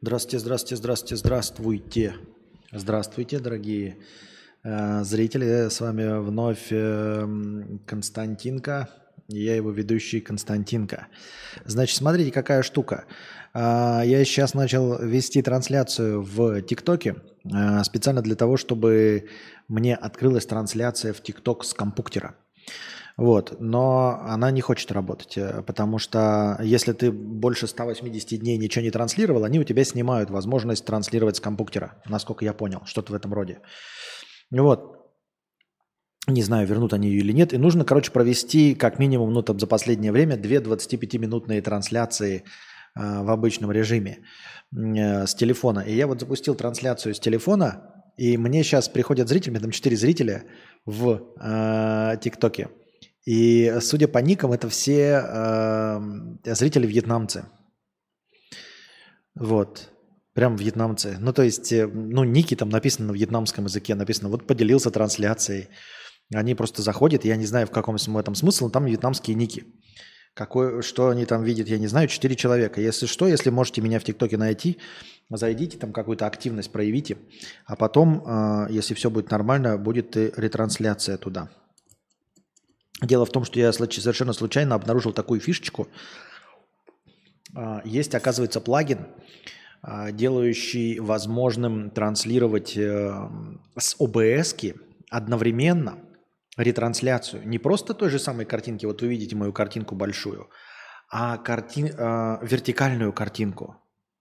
Здравствуйте, здравствуйте, здравствуйте, здравствуйте. Здравствуйте, дорогие э, зрители. С вами вновь э, Константинка. Я его ведущий Константинка. Значит, смотрите, какая штука. Э, я сейчас начал вести трансляцию в ТикТоке э, специально для того, чтобы мне открылась трансляция в ТикТок с компуктера. Вот, но она не хочет работать, э, потому что если ты больше 180 дней ничего не транслировал, они у тебя снимают возможность транслировать с компьютера, насколько я понял, что-то в этом роде. Вот, не знаю, вернут они ее или нет. И нужно, короче, провести как минимум, ну, там, за последнее время две 25-минутные трансляции э, в обычном режиме э, с телефона. И я вот запустил трансляцию с телефона, и мне сейчас приходят зрители, у меня там 4 зрителя в э, ТикТоке. И судя по никам, это все э, зрители вьетнамцы. Вот. Прям вьетнамцы. Ну, то есть, э, ну, ники там написано на вьетнамском языке, написано, вот поделился трансляцией. Они просто заходят, я не знаю, в каком этом смысл, но там вьетнамские ники. Какой, что они там видят, я не знаю. Четыре человека. Если что, если можете меня в ТикТоке найти, зайдите, там какую-то активность проявите. А потом, э, если все будет нормально, будет и ретрансляция туда. Дело в том, что я совершенно случайно обнаружил такую фишечку. А, есть, оказывается, плагин, а, делающий возможным транслировать э, с OBS одновременно ретрансляцию. Не просто той же самой картинки, вот вы видите мою картинку большую, а карти... А, вертикальную картинку.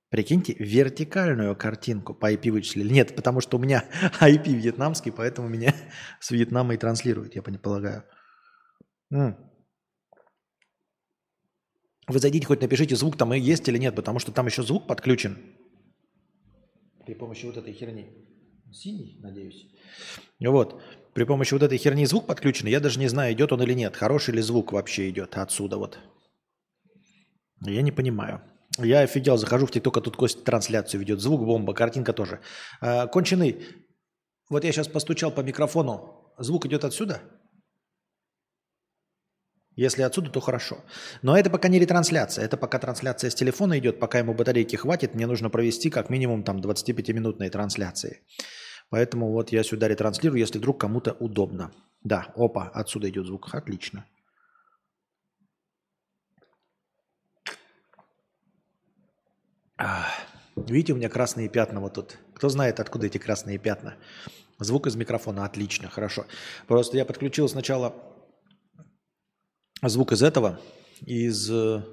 Прикиньте, вертикальную картинку по IP вычислили. Нет, потому что у меня IP вьетнамский, поэтому меня с Вьетнама и транслируют, я полагаю. Вы зайдите, хоть напишите, звук там и есть или нет, потому что там еще звук подключен. При помощи вот этой херни. Синий, надеюсь. Вот. При помощи вот этой херни звук подключен. Я даже не знаю, идет он или нет. Хороший ли звук вообще идет отсюда вот. Я не понимаю. Я офигел, захожу в ТикТок, а тут Костя трансляцию ведет. Звук бомба, картинка тоже. А, конченый. Вот я сейчас постучал по микрофону. Звук идет отсюда? Если отсюда, то хорошо. Но это пока не ретрансляция. Это пока трансляция с телефона идет. Пока ему батарейки хватит, мне нужно провести как минимум там 25-минутные трансляции. Поэтому вот я сюда ретранслирую, если вдруг кому-то удобно. Да, опа, отсюда идет звук. Отлично. Видите, у меня красные пятна вот тут. Кто знает, откуда эти красные пятна? Звук из микрофона. Отлично, хорошо. Просто я подключил сначала звук из этого, из... Э,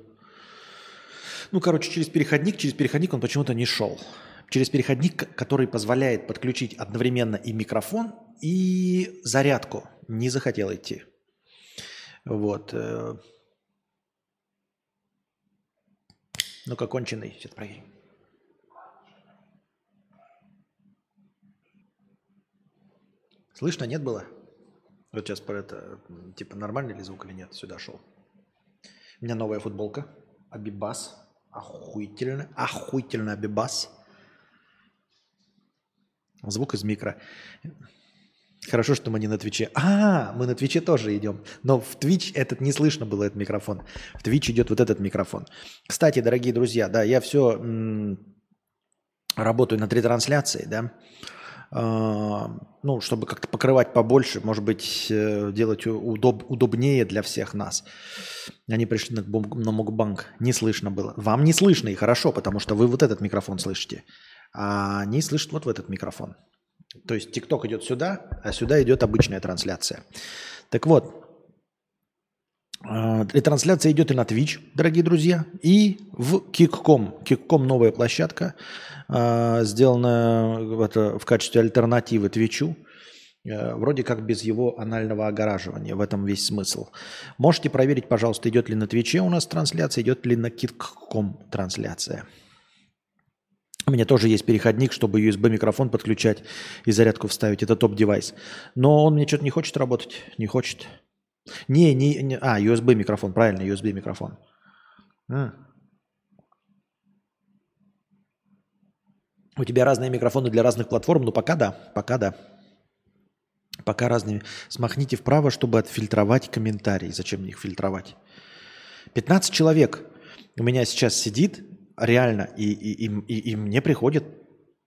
ну, короче, через переходник, через переходник он почему-то не шел. Через переходник, который позволяет подключить одновременно и микрофон, и зарядку. Не захотел идти. Вот. Э. Ну-ка, конченый. Сейчас проверим. Слышно, нет было? Вот сейчас про это, типа, нормальный ли звук или нет, сюда шел. У меня новая футболка. Абибас. Охуительно. Охуительно Абибас. Звук из микро. Хорошо, что мы не на Твиче. А, мы на Твиче тоже идем. Но в Твич этот не слышно было, этот микрофон. В Твич идет вот этот микрофон. Кстати, дорогие друзья, да, я все м- работаю над ретрансляцией, да. А, ну, чтобы как-то покрывать побольше, может быть, э, делать удоб, удобнее для всех нас. Они пришли на, на Мукбанк, не слышно было. Вам не слышно, и хорошо, потому что вы вот этот микрофон слышите, а они слышат вот в этот микрофон. То есть ТикТок идет сюда, а сюда идет обычная трансляция. Так вот, Ретрансляция идет и на Twitch, дорогие друзья, и в Kick.com. Kick.com новая площадка, а, сделанная в качестве альтернативы Твичу. Э, вроде как без его анального огораживания. В этом весь смысл. Можете проверить, пожалуйста, идет ли на Твиче у нас трансляция, идет ли на Kick.com трансляция. У меня тоже есть переходник, чтобы USB-микрофон подключать и зарядку вставить. Это топ-девайс. Но он мне что-то не хочет работать. Не хочет. Не, не, не, а, USB микрофон, правильно, USB микрофон. А. У тебя разные микрофоны для разных платформ, ну пока да, пока да. Пока разными. Смахните вправо, чтобы отфильтровать комментарии. Зачем их фильтровать? 15 человек у меня сейчас сидит реально, и, и, и, и, мне приходит,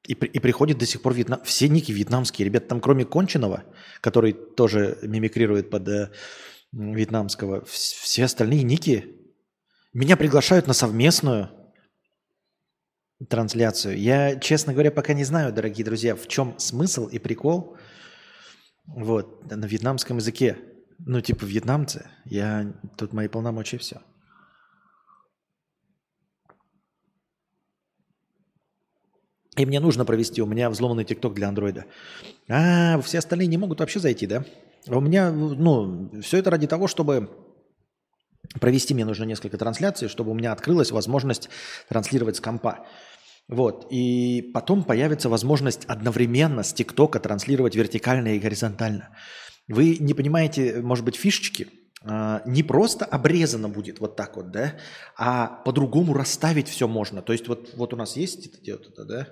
и, и приходит до сих пор Вьетнам, все ники вьетнамские, ребята, там кроме Конченого, который тоже мимикрирует под э, вьетнамского, вс- все остальные ники меня приглашают на совместную трансляцию. Я, честно говоря, пока не знаю, дорогие друзья, в чем смысл и прикол вот, на вьетнамском языке. Ну, типа, вьетнамцы, я, тут мои полномочия, все. И мне нужно провести, у меня взломанный ТикТок для андроида. А, все остальные не могут вообще зайти, да? У меня, ну, все это ради того, чтобы провести мне нужно несколько трансляций, чтобы у меня открылась возможность транслировать с компа. Вот. И потом появится возможность одновременно с ТикТока транслировать вертикально и горизонтально. Вы не понимаете, может быть, фишечки? А, Не просто обрезано будет вот так вот, да, а по-другому расставить все можно. То есть вот, вот у нас есть эти вот это, да,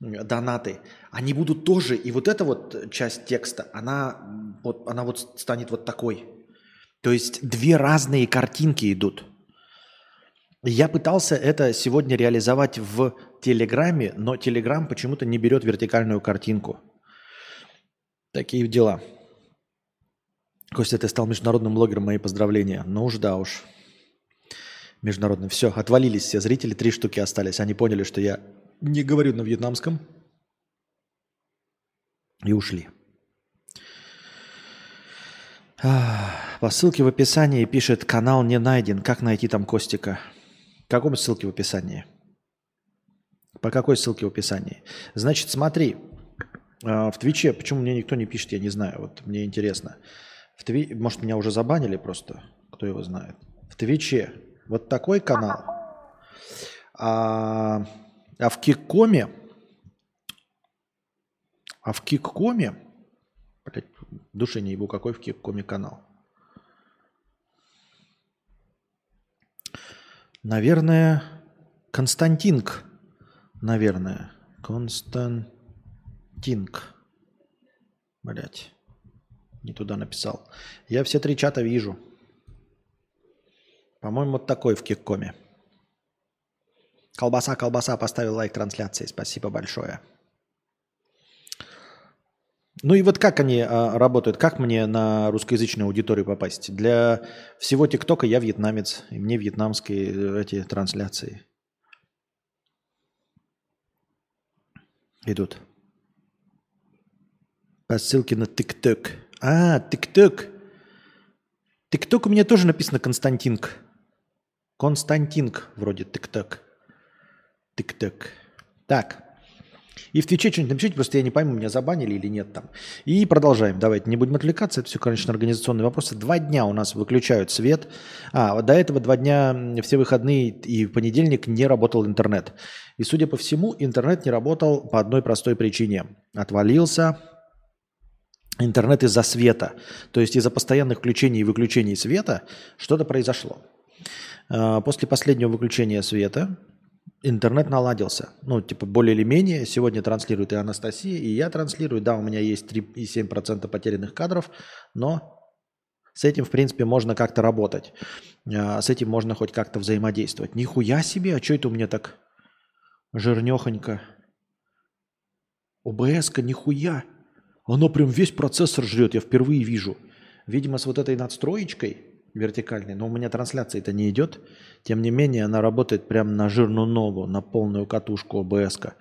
донаты, они будут тоже, и вот эта вот часть текста, она вот, она вот станет вот такой. То есть две разные картинки идут. Я пытался это сегодня реализовать в Телеграме, но Телеграм почему-то не берет вертикальную картинку. Такие дела. Костя, ты стал международным блогером, мои поздравления. Ну уж да уж. Международным. Все, отвалились все зрители, три штуки остались. Они поняли, что я не говорю на вьетнамском. И ушли. По ссылке в описании пишет канал не найден. Как найти там Костика? Какому ссылке в описании? По какой ссылке в описании? Значит, смотри, а, в Твиче, почему мне никто не пишет, я не знаю, вот мне интересно. В Тви... Может, меня уже забанили просто, кто его знает. В Твиче вот такой канал, а, а в Киккоме, а в Киккоме, блядь, в душе не ебу, какой в Киккоме канал? Наверное, Константинг. Наверное. Константинг. Блять. Не туда написал. Я все три чата вижу. По-моему, вот такой в Киккоме. Колбаса, колбаса, поставил лайк трансляции. Спасибо большое. Ну и вот как они а, работают? Как мне на русскоязычную аудиторию попасть? Для всего ТикТока я вьетнамец, и мне вьетнамские э, эти трансляции идут. По ссылке на ТикТок. А, ТикТок. ТикТок у меня тоже написано Константинг. Константинг вроде ТикТок. ТикТок. Так. И в Твиче что-нибудь напишите, просто я не пойму, меня забанили или нет там. И продолжаем. Давайте, не будем отвлекаться, это все, конечно, организационные вопросы. Два дня у нас выключают свет. А, до этого два дня все выходные и в понедельник не работал интернет. И, судя по всему, интернет не работал по одной простой причине. Отвалился интернет из-за света. То есть из-за постоянных включений и выключений света что-то произошло. А, После последнего выключения света интернет наладился. Ну, типа, более или менее. Сегодня транслирует и Анастасия, и я транслирую. Да, у меня есть 3,7% потерянных кадров, но с этим, в принципе, можно как-то работать. А, С этим можно хоть как-то взаимодействовать. Нихуя себе, а что это у меня так жирнехонько? ОБС-ка нихуя. Оно прям весь процессор жрет, я впервые вижу. Видимо, с вот этой надстроечкой вертикальной, но у меня трансляция это не идет. Тем не менее, она работает прям на жирную ногу, на полную катушку ОБС. -ка.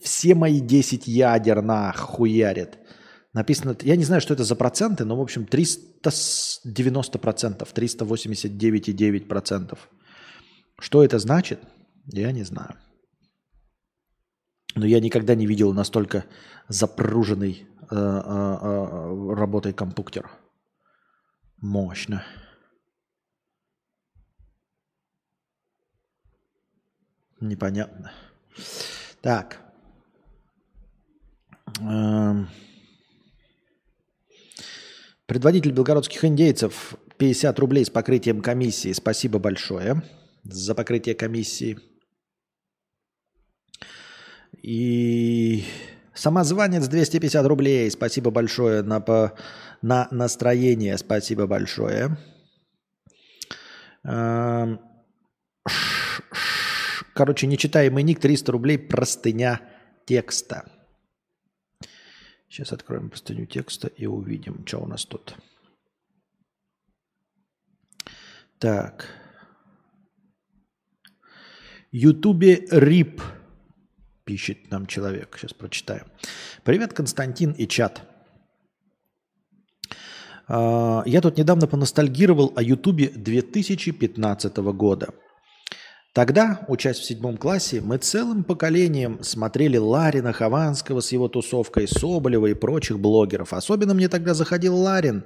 Все мои 10 ядер нахуярит. Написано, я не знаю, что это за проценты, но, в общем, 390 процентов, 389,9 процентов. Что это значит, я не знаю. Но я никогда не видел настолько запруженный работой компьютер. Мощно. Непонятно. Так. Эм. Предводитель белгородских индейцев 50 рублей с покрытием комиссии. Спасибо большое за покрытие комиссии. И самозванец 250 рублей. Спасибо большое на, по, на настроение. Спасибо большое. Эм, короче, нечитаемый ник, 300 рублей, простыня текста. Сейчас откроем простыню текста и увидим, что у нас тут. Так. Ютубе РИП пишет нам человек. Сейчас прочитаем. Привет, Константин и чат. А, я тут недавно поностальгировал о Ютубе 2015 года. Тогда, учась в седьмом классе, мы целым поколением смотрели Ларина Хованского с его тусовкой, Соболева и прочих блогеров. Особенно мне тогда заходил Ларин,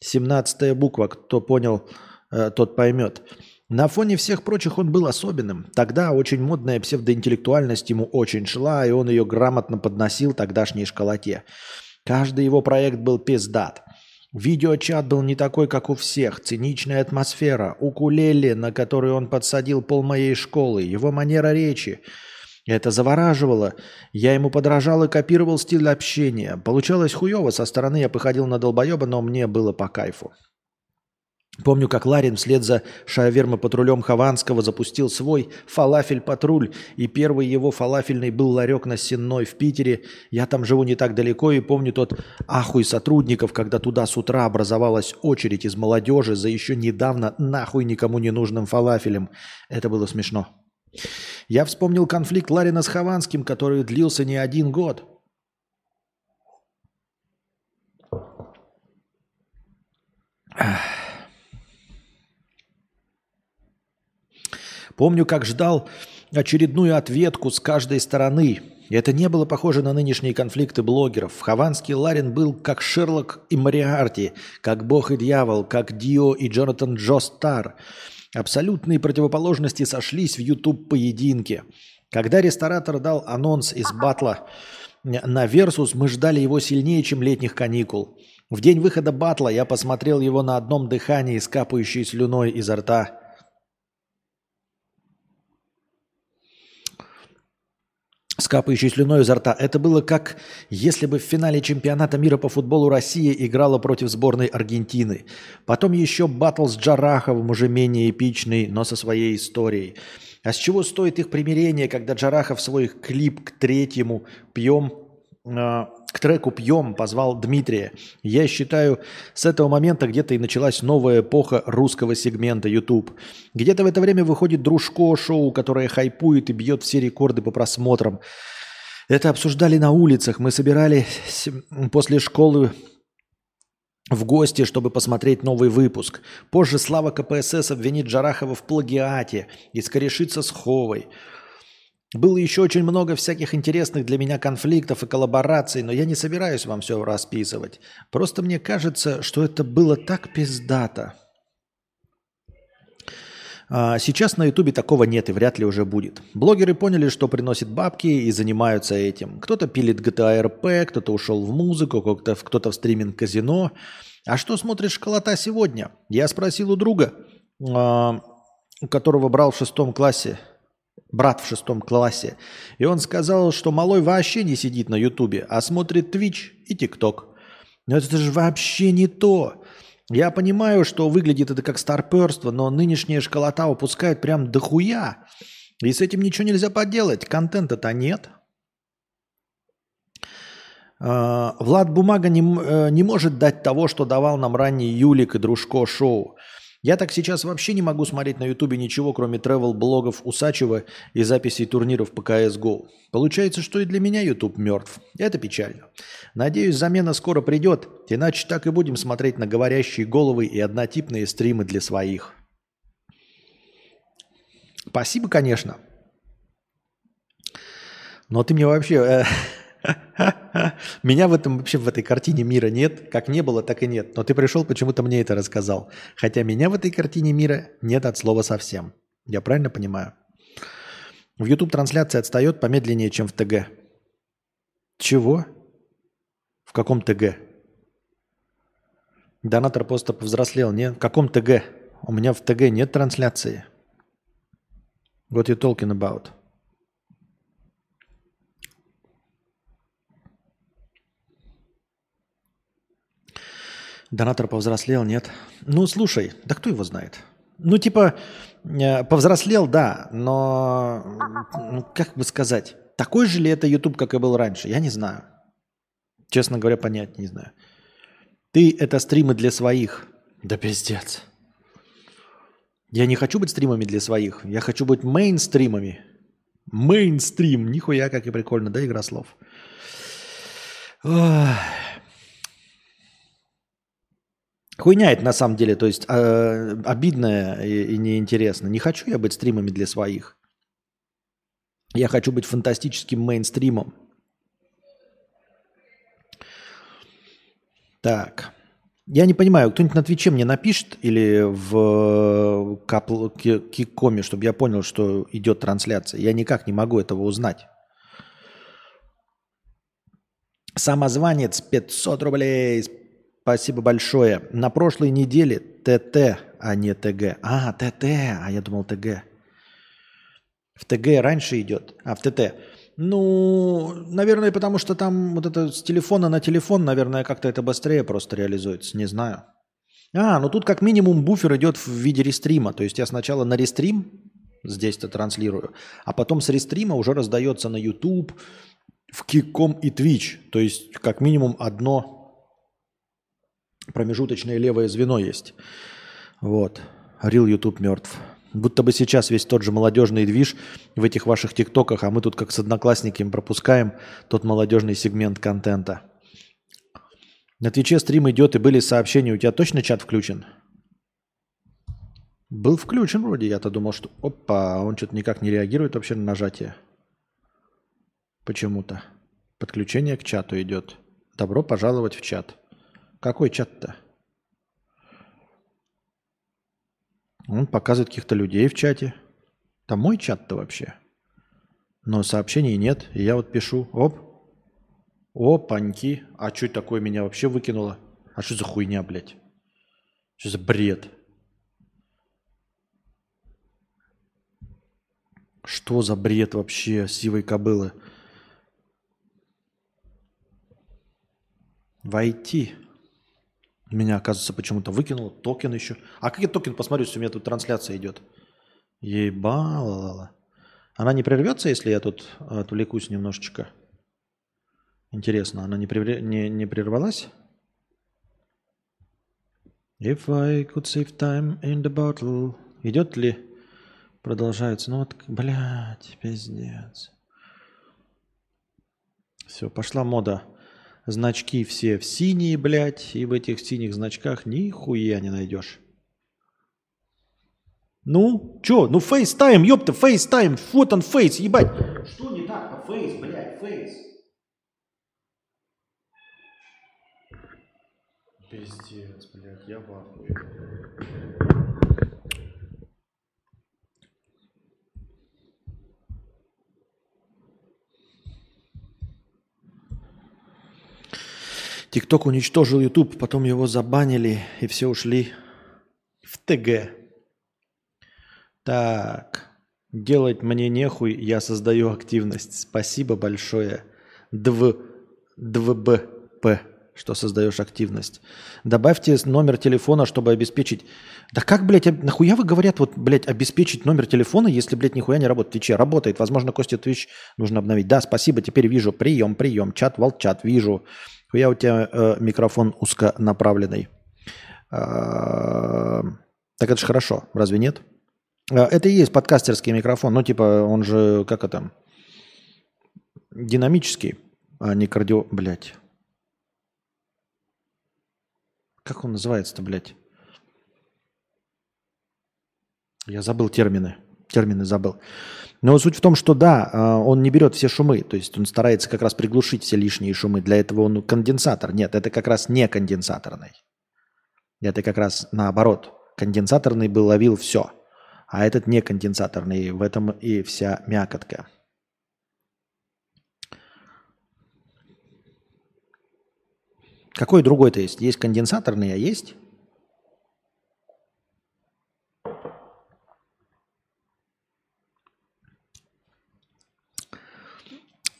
17 буква, кто понял, э, тот поймет. На фоне всех прочих он был особенным. Тогда очень модная псевдоинтеллектуальность ему очень шла, и он ее грамотно подносил тогдашней школоте. Каждый его проект был пиздат. Видеочат был не такой, как у всех. Циничная атмосфера, укулеле, на который он подсадил пол моей школы, его манера речи. Это завораживало. Я ему подражал и копировал стиль общения. Получалось хуево, со стороны я походил на долбоеба, но мне было по кайфу. Помню, как Ларин вслед за шаверма-патрулем Хованского запустил свой фалафель-патруль, и первый его фалафельный был ларек на Сенной в Питере. Я там живу не так далеко, и помню тот ахуй сотрудников, когда туда с утра образовалась очередь из молодежи за еще недавно нахуй никому не нужным фалафелем. Это было смешно. Я вспомнил конфликт Ларина с Хованским, который длился не один год. Ах. Помню, как ждал очередную ответку с каждой стороны. это не было похоже на нынешние конфликты блогеров. Хованский Ларин был как Шерлок и Мариарти, как Бог и Дьявол, как Дио и Джонатан Джо Стар. Абсолютные противоположности сошлись в YouTube-поединке. Когда ресторатор дал анонс из батла на Версус, мы ждали его сильнее, чем летних каникул. В день выхода батла я посмотрел его на одном дыхании с капающей слюной изо рта. С капающей слюной изо рта. Это было как если бы в финале чемпионата мира по футболу Россия играла против сборной Аргентины. Потом еще батл с Джараховым, уже менее эпичный, но со своей историей. А с чего стоит их примирение, когда Джарахов свой клип к третьему «Пьем» а, к треку «Пьем» позвал Дмитрия. Я считаю, с этого момента где-то и началась новая эпоха русского сегмента YouTube. Где-то в это время выходит Дружко шоу, которое хайпует и бьет все рекорды по просмотрам. Это обсуждали на улицах. Мы собирались после школы в гости, чтобы посмотреть новый выпуск. Позже Слава КПСС обвинит Джарахова в плагиате и скорешится с Ховой. Было еще очень много всяких интересных для меня конфликтов и коллабораций, но я не собираюсь вам все расписывать. Просто мне кажется, что это было так пиздато. А сейчас на Ютубе такого нет и вряд ли уже будет. Блогеры поняли, что приносит бабки и занимаются этим. Кто-то пилит GTA RP, кто-то ушел в музыку, кто-то, кто в стриминг-казино. А что смотришь школота сегодня? Я спросил у друга, а, которого брал в шестом классе брат в шестом классе. И он сказал, что малой вообще не сидит на Ютубе, а смотрит Twitch и ТикТок. Но это же вообще не то. Я понимаю, что выглядит это как старперство, но нынешняя школота упускает прям дохуя. И с этим ничего нельзя поделать. Контента-то нет. А, Влад Бумага не, э, не может дать того, что давал нам ранний Юлик и Дружко шоу. Я так сейчас вообще не могу смотреть на Ютубе ничего, кроме тревел-блогов Усачева и записей турниров по CSGO. Получается, что и для меня YouTube мертв. Это печально. Надеюсь, замена скоро придет, иначе так и будем смотреть на говорящие головы и однотипные стримы для своих. Спасибо, конечно. Но ты мне вообще... Э, Меня в этом вообще в этой картине мира нет. Как не было, так и нет. Но ты пришел, почему-то мне это рассказал. Хотя меня в этой картине мира нет от слова совсем. Я правильно понимаю? В YouTube трансляция отстает помедленнее, чем в ТГ. Чего? В каком ТГ? Донатор просто повзрослел. Не? В каком ТГ? У меня в ТГ нет трансляции. What you talking about? Донатор повзрослел, нет? Ну, слушай, да кто его знает? Ну, типа, э, повзрослел, да, но, ну, как бы сказать, такой же ли это YouTube, как и был раньше? Я не знаю. Честно говоря, понять не знаю. Ты это стримы для своих. Да пиздец. Я не хочу быть стримами для своих. Я хочу быть мейнстримами. Мейнстрим. Нихуя, как и прикольно, да, игра слов. Ох. Хуйня это на самом деле, то есть э, обидно и, и неинтересно. Не хочу я быть стримами для своих. Я хочу быть фантастическим мейнстримом. Так. Я не понимаю, кто-нибудь на Твиче мне напишет или в Кикоме, чтобы я понял, что идет трансляция. Я никак не могу этого узнать. Самозванец 500 рублей. Спасибо большое. На прошлой неделе ТТ, а не ТГ. А, ТТ, а я думал ТГ. В ТГ раньше идет, а в ТТ. Ну, наверное, потому что там вот это с телефона на телефон, наверное, как-то это быстрее просто реализуется, не знаю. А, ну тут как минимум буфер идет в виде рестрима. То есть я сначала на рестрим здесь-то транслирую, а потом с рестрима уже раздается на YouTube, в Киком и Twitch. То есть как минимум одно промежуточное левое звено есть. Вот. Рил YouTube мертв. Будто бы сейчас весь тот же молодежный движ в этих ваших тиктоках, а мы тут как с одноклассниками пропускаем тот молодежный сегмент контента. На Твиче стрим идет и были сообщения. У тебя точно чат включен? Был включен вроде. Я-то думал, что... Опа, он что-то никак не реагирует вообще на нажатие. Почему-то. Подключение к чату идет. Добро пожаловать в чат. Какой чат-то? Он показывает каких-то людей в чате. Там мой чат-то вообще. Но сообщений нет. И я вот пишу. Оп. Опаньки. А что такое меня вообще выкинуло? А что за хуйня, блядь? Что за бред? Что за бред вообще сивой кобылы? Войти. Меня, оказывается, почему-то выкинуло. Токен еще. А какой токен? Посмотрю, если у меня тут трансляция идет. Ебалала. Она не прервется, если я тут отвлекусь немножечко? Интересно, она не, прерв... не, не прервалась? If I could save time in the bottle. Идет ли? Продолжается. Ну вот, блядь, пиздец. Все, пошла мода значки все в синие, блядь, и в этих синих значках нихуя не найдешь. Ну, чё? Ну, FaceTime, ёпта, FaceTime, вот он face, ебать. Что не так-то? Face, блядь, face. Пиздец, блядь, я в ахуе. ТикТок уничтожил YouTube, потом его забанили, и все ушли в ТГ. Так, делать мне нехуй, я создаю активность. Спасибо большое. Дв, ДВБП, что создаешь активность. Добавьте номер телефона, чтобы обеспечить... Да как, блядь, нахуя вы говорят, вот, блядь, обеспечить номер телефона, если, блядь, нихуя не работает в Твиче? Работает. Возможно, Костя Твич нужно обновить. Да, спасибо, теперь вижу. Прием, прием. Чат, волчат, вижу. Я у тебя э, микрофон узконаправленный. Э, так это же хорошо, разве нет? Э, это и есть подкастерский микрофон. Ну, типа, он же, как это, динамический, а не кардио... Блядь. Как он называется-то, блядь? Я забыл термины. Термины забыл. Но суть в том, что да, а, он не берет все шумы, то есть он старается как раз приглушить все лишние шумы. Для этого он конденсатор. Нет, это как раз не конденсаторный. Это как раз наоборот. Конденсаторный бы ловил все, а этот не конденсаторный. В этом и вся мякотка. Какой другой-то есть? Есть конденсаторный, а есть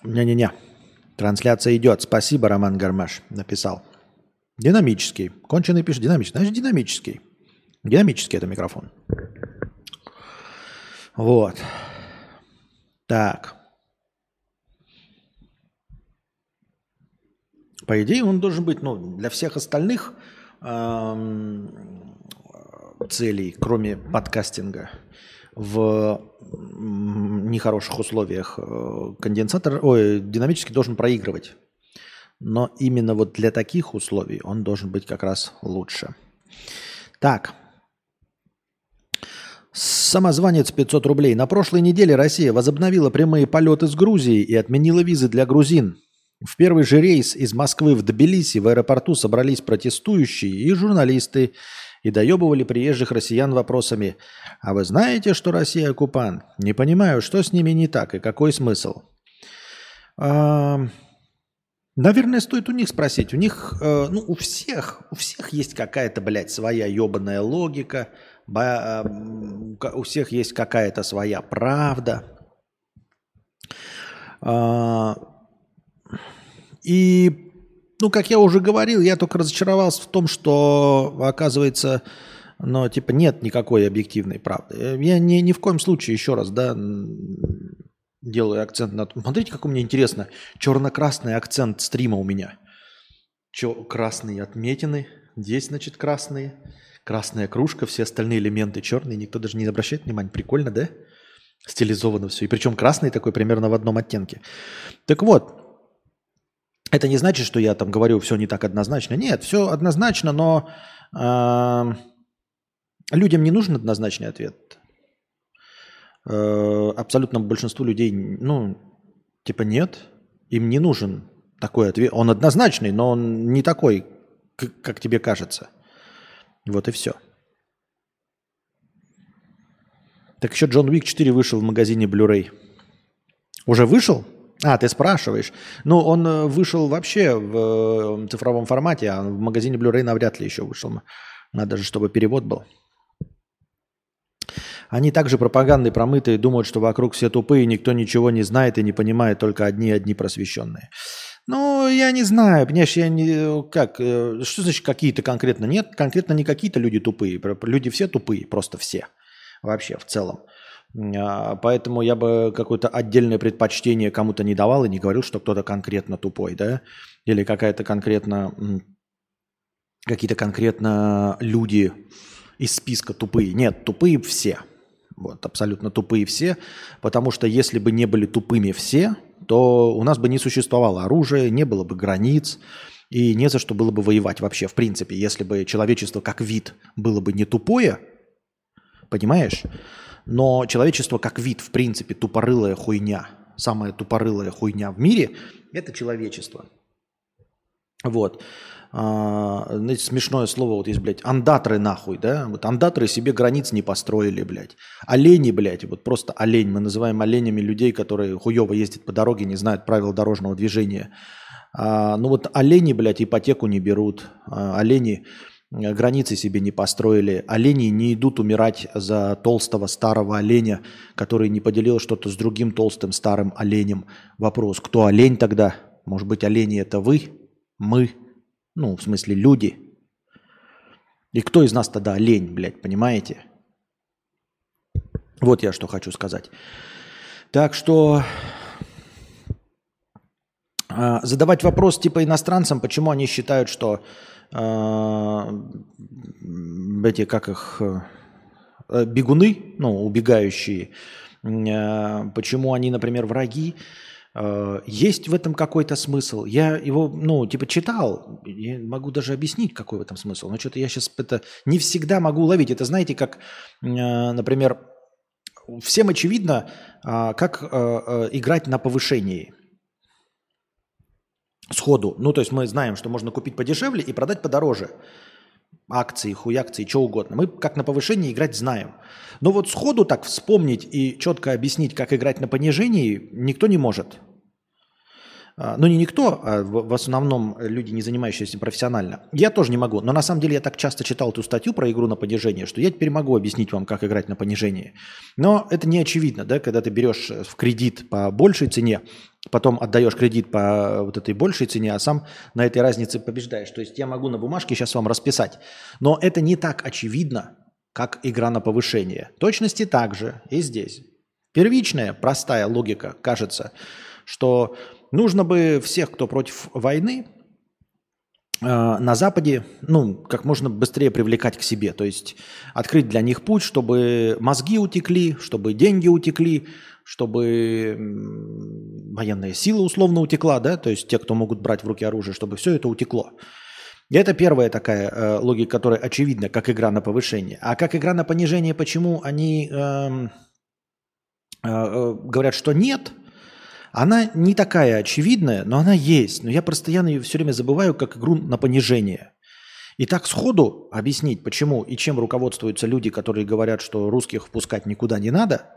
Не-не-не. Трансляция идет. Спасибо, Роман Гармаш написал. Динамический. Конченый пишет динамический. Значит, динамический. Динамический это микрофон. Вот. Так. По идее, он должен быть, ну, для всех остальных эм, целей, кроме подкастинга, в нехороших условиях э, конденсатор, ой, динамически должен проигрывать. Но именно вот для таких условий он должен быть как раз лучше. Так. Самозванец 500 рублей. На прошлой неделе Россия возобновила прямые полеты с Грузией и отменила визы для грузин. В первый же рейс из Москвы в Тбилиси в аэропорту собрались протестующие и журналисты и доебывали приезжих россиян вопросами «А вы знаете, что Россия оккупант? Не понимаю, что с ними не так и какой смысл?» а, Наверное, стоит у них спросить. У них, э, ну, у всех, у всех есть какая-то, блядь, своя ебаная логика, у всех есть какая-то своя правда. Э, и, ну, как я уже говорил, я только разочаровался в том, что, оказывается, но типа нет никакой объективной правды. Я ни, ни в коем случае, еще раз, да, делаю акцент на... Смотрите, как у меня интересно. Черно-красный акцент стрима у меня. Че, красные отметины. Здесь, значит, красные. Красная кружка, все остальные элементы черные. Никто даже не обращает внимания. Прикольно, да? Стилизовано все. И причем красный такой примерно в одном оттенке. Так вот, это не значит, что я там говорю, все не так однозначно. Нет, все однозначно, но э, людям не нужен однозначный ответ. Э, абсолютному большинству людей, ну, типа нет, им не нужен такой ответ. Он однозначный, но он не такой, как тебе кажется. Вот и все. Так еще Джон Уик 4 вышел в магазине Blu-ray. Уже вышел? А, ты спрашиваешь. Ну, он э, вышел вообще в э, цифровом формате, а в магазине Blu-ray навряд ли еще вышел. Надо же, чтобы перевод был. Они также пропагандой промытые, думают, что вокруг все тупые, никто ничего не знает и не понимает, только одни-одни просвещенные. Ну, я не знаю, понимаешь, я не... Как? Э, что значит какие-то конкретно? Нет, конкретно не какие-то люди тупые. Люди все тупые, просто все. Вообще, в целом. А, поэтому я бы какое-то отдельное предпочтение кому-то не давал и не говорил, что кто-то конкретно тупой, да? Или какая-то конкретно... Какие-то конкретно люди из списка тупые. Нет, тупые все. Вот, абсолютно тупые все, потому что если бы не были тупыми все, то у нас бы не существовало оружия, не было бы границ, и не за что было бы воевать вообще, в принципе. Если бы человечество как вид было бы не тупое, понимаешь? Но человечество как вид, в принципе, тупорылая хуйня, самая тупорылая хуйня в мире – это человечество. Вот. А, знаете, смешное слово вот есть, блядь, андатры нахуй, да? Вот андатры себе границ не построили, блядь. Олени, блядь, вот просто олень. Мы называем оленями людей, которые хуево ездят по дороге, не знают правил дорожного движения. А, ну вот олени, блядь, ипотеку не берут. А, олени границы себе не построили. Олени не идут умирать за толстого старого оленя, который не поделил что-то с другим толстым старым оленем. Вопрос, кто олень тогда? Может быть, олени это вы? Мы? Ну, в смысле, люди. И кто из нас тогда лень, блядь, понимаете? Вот я что хочу сказать. Так что э, задавать вопрос типа иностранцам, почему они считают, что э, эти, как их, э, бегуны, ну, убегающие, э, почему они, например, враги, Э, есть в этом какой-то смысл. Я его, ну, типа читал, я могу даже объяснить, какой в этом смысл. Но что-то я сейчас это не всегда могу уловить. Это знаете, как, э, например, всем очевидно, а, как э, играть на повышении сходу. Ну, то есть мы знаем, что можно купить подешевле и продать подороже. Акции, хуякции, что угодно. Мы как на повышении играть знаем. Но вот сходу так вспомнить и четко объяснить, как играть на понижении, никто не может. А, ну, не никто, а в основном люди, не занимающиеся профессионально. Я тоже не могу. Но на самом деле я так часто читал эту статью про игру на понижение, что я теперь могу объяснить вам, как играть на понижении. Но это не очевидно, да, когда ты берешь в кредит по большей цене, потом отдаешь кредит по вот этой большей цене, а сам на этой разнице побеждаешь. То есть я могу на бумажке сейчас вам расписать. Но это не так очевидно, как игра на повышение. точности так же и здесь. Первичная, простая логика, кажется, что нужно бы всех, кто против войны, э, на Западе, ну, как можно быстрее привлекать к себе. То есть открыть для них путь, чтобы мозги утекли, чтобы деньги утекли, чтобы военная сила условно утекла, да, то есть те, кто могут брать в руки оружие, чтобы все это утекло. И это первая такая э, логика, которая очевидна, как игра на повышение. А как игра на понижение, почему они э, э, э, говорят, что нет, она не такая очевидная, но она есть. Но я постоянно ее все время забываю как игру на понижение. И так сходу объяснить, почему и чем руководствуются люди, которые говорят, что русских впускать никуда не надо,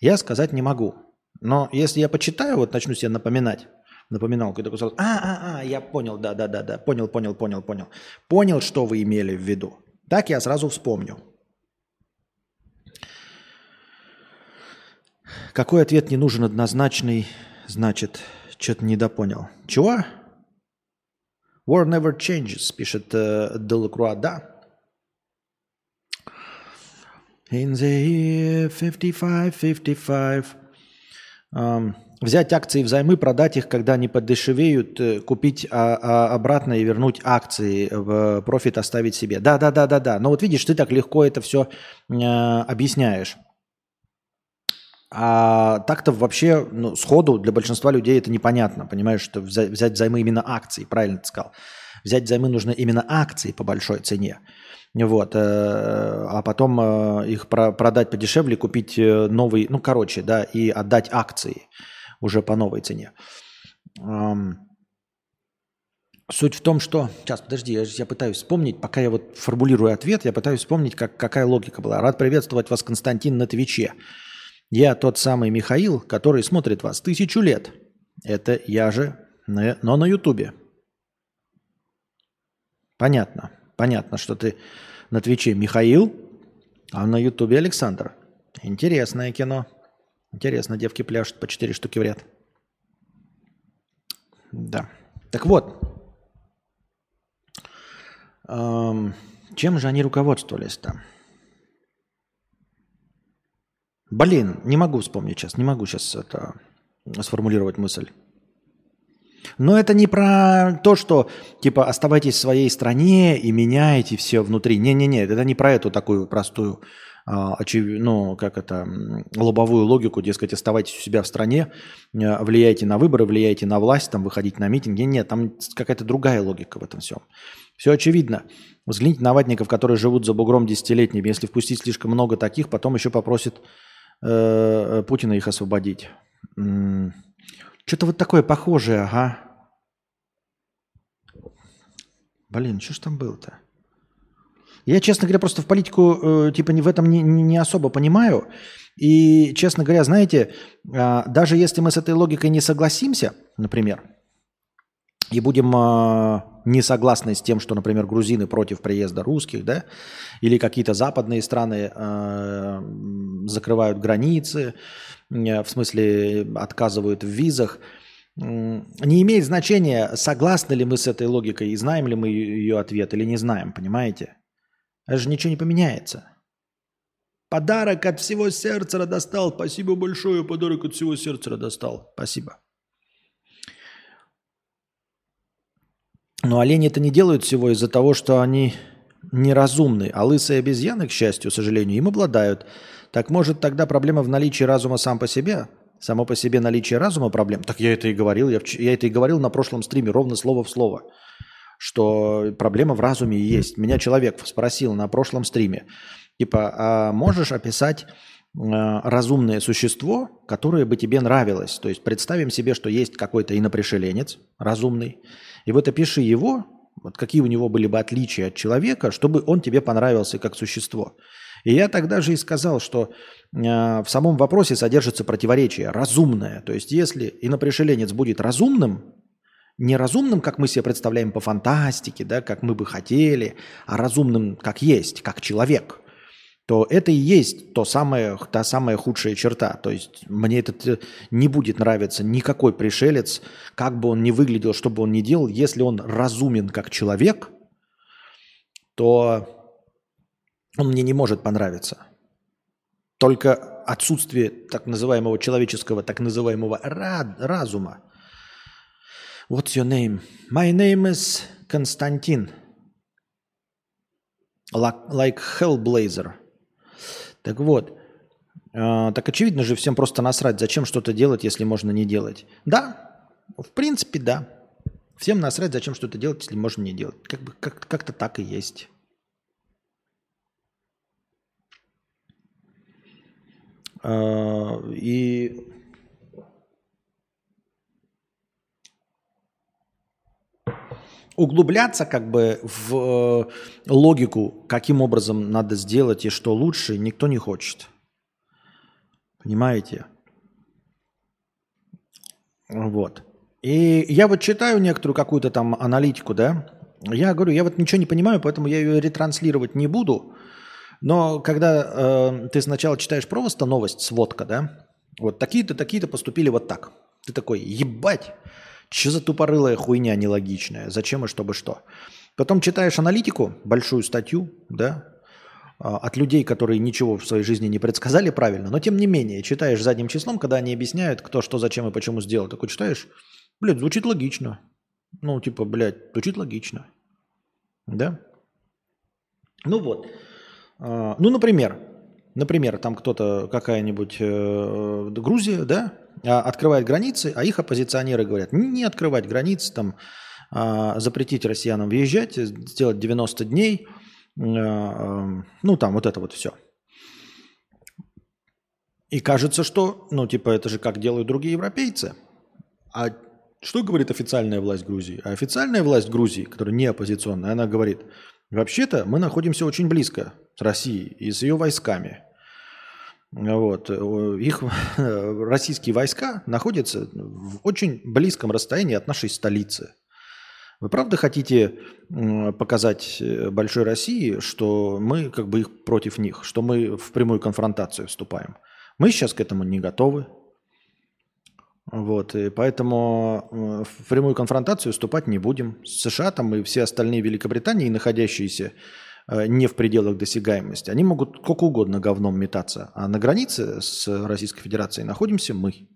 я сказать не могу. Но если я почитаю, вот начну себе напоминать, напоминалку, и такой сразу, а, а, а, я понял, да, да, да, да, понял, понял, понял, понял. Понял, что вы имели в виду. Так я сразу вспомню. Какой ответ не нужен однозначный, значит, что-то недопонял. Чего? War never changes, пишет э, Делакруа, да. In the year 55, 55. Um, взять акции взаймы, продать их, когда они подешевеют, э, купить а, а, обратно и вернуть акции, в профит оставить себе. Да, да, да, да, да. Но вот видишь, ты так легко это все э, объясняешь. А так-то вообще ну, сходу для большинства людей это непонятно. Понимаешь, что взять, взаймы именно акции, правильно ты сказал. Взять взаймы нужно именно акции по большой цене. Вот, э, а потом э, их продать подешевле, купить э, новый, ну, короче, да, и отдать акции уже по новой цене. Суть в том, что... Сейчас, подожди, я, я пытаюсь вспомнить, пока я вот формулирую ответ, я пытаюсь вспомнить, как, какая логика была. Рад приветствовать вас, Константин, на Твиче. Я тот самый Михаил, который смотрит вас тысячу лет. Это я же, но на Ютубе. Понятно. Понятно, что ты на Твиче Михаил, а на Ютубе Александр. Интересное кино. Интересно, девки пляшут по 4 штуки в ряд. Да. Так вот. Эм, чем же они руководствовались там? Блин, не могу вспомнить сейчас, не могу сейчас это сформулировать мысль. Но это не про то, что типа оставайтесь в своей стране и меняйте все внутри. Не-не-не, это не про эту такую простую, а, очев... ну, как это, лобовую логику, дескать, оставайтесь у себя в стране, э, влияйте на выборы, влияйте на власть, там, выходить на митинги. Нет, там какая-то другая логика в этом всем. Все очевидно. Взгляните на ватников, которые живут за бугром десятилетними. Если впустить слишком много таких, потом еще попросит э, Путина их освободить. Что-то вот такое похожее, ага. Блин, что ж там было-то? Я, честно говоря, просто в политику э, типа в этом не, не особо понимаю. И, честно говоря, знаете, э, даже если мы с этой логикой не согласимся, например, и будем э, не согласны с тем, что, например, грузины против приезда русских, да, или какие-то западные страны э, закрывают границы, в смысле отказывают в визах – не имеет значения, согласны ли мы с этой логикой и знаем ли мы ее ответ или не знаем, понимаете? Это же ничего не поменяется. Подарок от всего сердца достал. Спасибо большое, подарок от всего сердца достал. Спасибо. Но олени это не делают всего из-за того, что они неразумны, а лысые обезьяны, к счастью, к сожалению, им обладают. Так может тогда проблема в наличии разума сам по себе? само по себе наличие разума проблем. Так я это и говорил. Я, я это и говорил на прошлом стриме, ровно слово в слово. Что проблема в разуме есть. Меня человек спросил на прошлом стриме, типа, а можешь описать э, разумное существо, которое бы тебе нравилось? То есть представим себе, что есть какой-то инопришеленец разумный, и вот опиши его, вот какие у него были бы отличия от человека, чтобы он тебе понравился как существо. И я тогда же и сказал, что э, в самом вопросе содержится противоречие, разумное. То есть если инопришеленец будет разумным, не разумным, как мы себе представляем по фантастике, да, как мы бы хотели, а разумным, как есть, как человек, то это и есть то самое, та самая худшая черта. То есть мне этот э, не будет нравиться никакой пришелец, как бы он ни выглядел, что бы он ни делал, если он разумен как человек, то он мне не может понравиться. Только отсутствие так называемого человеческого, так называемого разума. What's your name? My name is Константин. Like Hellblazer. Так вот, э, так очевидно же всем просто насрать, зачем что-то делать, если можно не делать. Да, в принципе, да. Всем насрать, зачем что-то делать, если можно не делать. Как бы как- как-то так и есть. Э, и углубляться как бы в э, логику, каким образом надо сделать и что лучше, никто не хочет. Понимаете? Вот. И я вот читаю некоторую какую-то там аналитику, да, я говорю, я вот ничего не понимаю, поэтому я ее ретранслировать не буду. Но когда э, ты сначала читаешь просто новость, сводка, да, вот такие-то, такие-то поступили вот так. Ты такой, ебать, что за тупорылая хуйня нелогичная? Зачем и чтобы что? Потом читаешь аналитику, большую статью, да, а, от людей, которые ничего в своей жизни не предсказали правильно, но тем не менее читаешь задним числом, когда они объясняют, кто что, зачем и почему сделал. Такой читаешь, блядь, звучит логично. Ну, типа, блядь, звучит логично. Да? Ну вот. А, ну, например, например, там кто-то, какая-нибудь э, Грузия, да, а, открывает границы, а их оппозиционеры говорят, не открывать границы, там, а, запретить россиянам въезжать, сделать 90 дней, а, ну там вот это вот все. И кажется, что, ну типа это же как делают другие европейцы. А что говорит официальная власть Грузии? А официальная власть Грузии, которая не оппозиционная, она говорит, вообще-то мы находимся очень близко с Россией и с ее войсками – вот. Их российские войска находятся в очень близком расстоянии от нашей столицы. Вы правда хотите показать э, большой России, что мы как бы их против них, что мы в прямую конфронтацию вступаем? Мы сейчас к этому не готовы. Вот, и поэтому э, в прямую конфронтацию вступать не будем. США там и все остальные Великобритании, находящиеся Э, не в пределах досягаемости, они могут сколько угодно говном метаться. А на границе с Российской Федерацией находимся мы.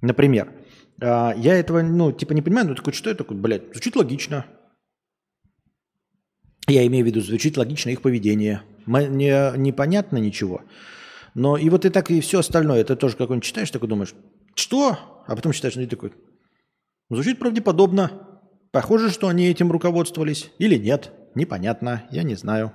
Например, э, я этого, ну, типа не понимаю, ну, такой, это такое, блядь, звучит логично. Я имею в виду, звучит логично их поведение. Мне непонятно ничего. Но и вот и так, и все остальное, это тоже какой-нибудь читаешь, такой думаешь, что? А потом читаешь, ну и такой, звучит правдеподобно. Похоже, что они этим руководствовались или нет. Непонятно, я не знаю.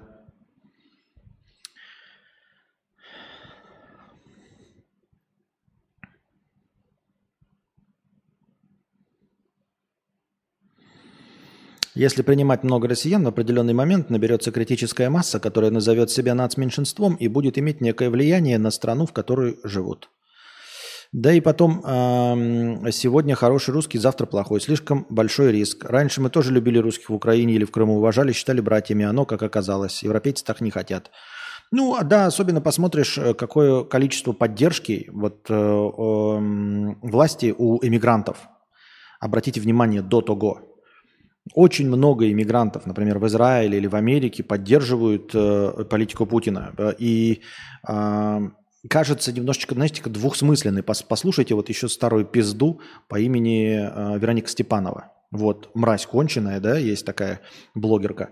Если принимать много россиян, в определенный момент наберется критическая масса, которая назовет себя нацменьшинством и будет иметь некое влияние на страну, в которой живут. Да и потом, сегодня хороший русский, завтра плохой. Слишком большой риск. Раньше мы тоже любили русских в Украине или в Крыму, уважали, считали братьями. Оно, как оказалось, европейцы так не хотят. Ну, а да, особенно посмотришь, э, какое количество поддержки вот, э, э, власти у иммигрантов. Обратите внимание, до того. Очень много иммигрантов, например, в Израиле или в Америке, поддерживают э, политику Путина. И э, кажется немножечко, знаете, двухсмысленный. Послушайте вот еще старую пизду по имени э, Вероника Степанова. Вот, мразь конченая, да, есть такая блогерка.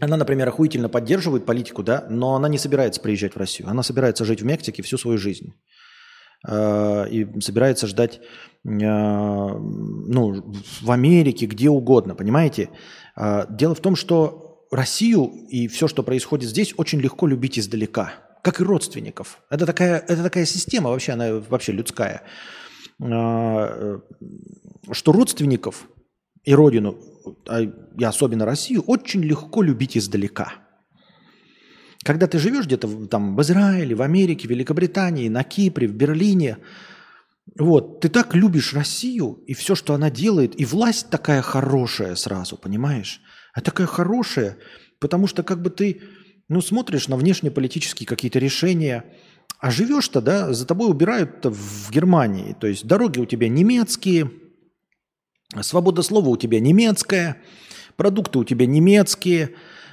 Она, например, охуительно поддерживает политику, да, но она не собирается приезжать в Россию. Она собирается жить в Мексике всю свою жизнь. Э, и собирается ждать, э, ну, в Америке, где угодно, понимаете? Э, дело в том, что Россию и все, что происходит здесь, очень легко любить издалека, как и родственников. Это такая, это такая система вообще, она вообще людская, а, что родственников и родину, а, и особенно Россию, очень легко любить издалека. Когда ты живешь где-то там в Израиле, в Америке, в Великобритании, на Кипре, в Берлине, вот, ты так любишь Россию и все, что она делает, и власть такая хорошая сразу, понимаешь? А такая хорошая, потому что как бы ты, ну, смотришь на внешнеполитические какие-то решения, а живешь-то, да, за тобой убирают в Германии. То есть дороги у тебя немецкие, свобода слова у тебя немецкая, продукты у тебя немецкие,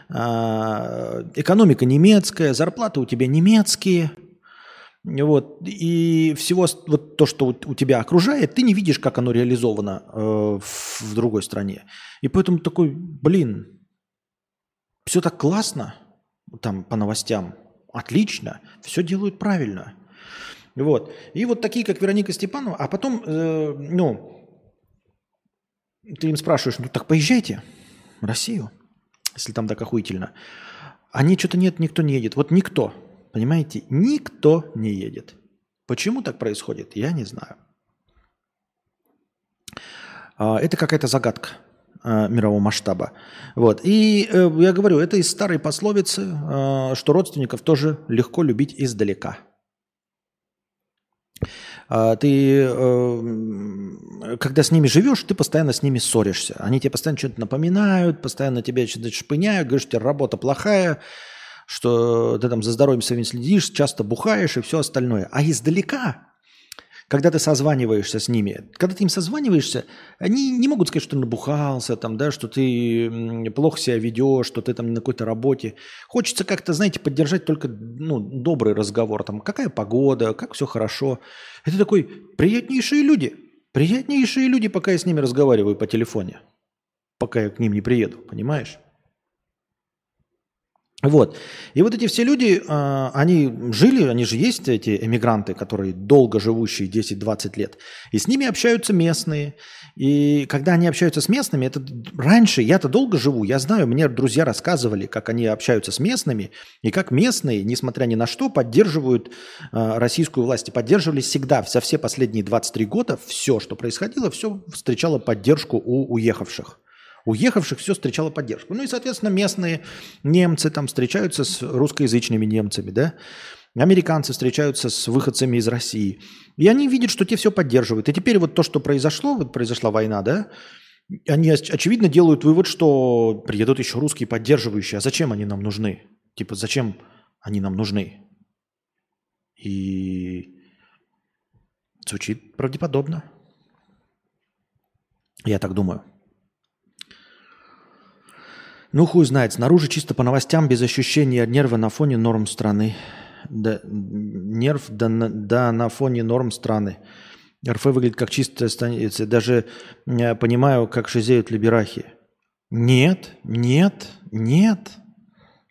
а, экономика немецкая, зарплаты у тебя немецкие, вот, и всего вот то, что у тебя окружает, ты не видишь, как оно реализовано э, в другой стране. И поэтому такой, блин, все так классно, там по новостям, отлично, все делают правильно. Вот. И вот такие, как Вероника Степанова, а потом, э, ну, ты им спрашиваешь, ну так поезжайте в Россию, если там так охуительно. Они что-то нет, никто не едет. Вот никто, понимаете, никто не едет. Почему так происходит, я не знаю. А, это какая-то загадка а, мирового масштаба. Вот. И э, я говорю, это из старой пословицы, э, что родственников тоже легко любить издалека – а, ты, э, когда с ними живешь, ты постоянно с ними ссоришься. Они тебе постоянно что-то напоминают, постоянно тебя что-то шпыняют, говорят, что работа плохая, что ты там за здоровьем своим следишь, часто бухаешь и все остальное. А издалека когда ты созваниваешься с ними, когда ты им созваниваешься, они не могут сказать, что ты набухался, там, да, что ты плохо себя ведешь, что ты там на какой-то работе. Хочется как-то, знаете, поддержать только ну, добрый разговор. Там, какая погода, как все хорошо. Это такой приятнейшие люди. Приятнейшие люди, пока я с ними разговариваю по телефоне. Пока я к ним не приеду, понимаешь? Вот. И вот эти все люди, а, они жили, они же есть эти эмигранты, которые долго живущие, 10-20 лет. И с ними общаются местные. И когда они общаются с местными, это раньше, я-то долго живу, я знаю, мне друзья рассказывали, как они общаются с местными, и как местные, несмотря ни на что, поддерживают а, российскую власть. И поддерживали всегда, за все последние 23 года, все, что происходило, все встречало поддержку у уехавших. Уехавших все встречало поддержку. Ну и, соответственно, местные немцы там встречаются с русскоязычными немцами, да, американцы встречаются с выходцами из России. И они видят, что те все поддерживают. И теперь вот то, что произошло, вот произошла война, да, они, очевидно, делают вывод, что приедут еще русские поддерживающие. А зачем они нам нужны? Типа, зачем они нам нужны? И звучит правдеподобно. Я так думаю. Ну, хуй знает. Снаружи чисто по новостям, без ощущения нерва на фоне норм страны. Да, нерв да, да на фоне норм страны. РФ выглядит как чистая станица. Даже я понимаю, как шизеют либерахи. Нет, нет, нет.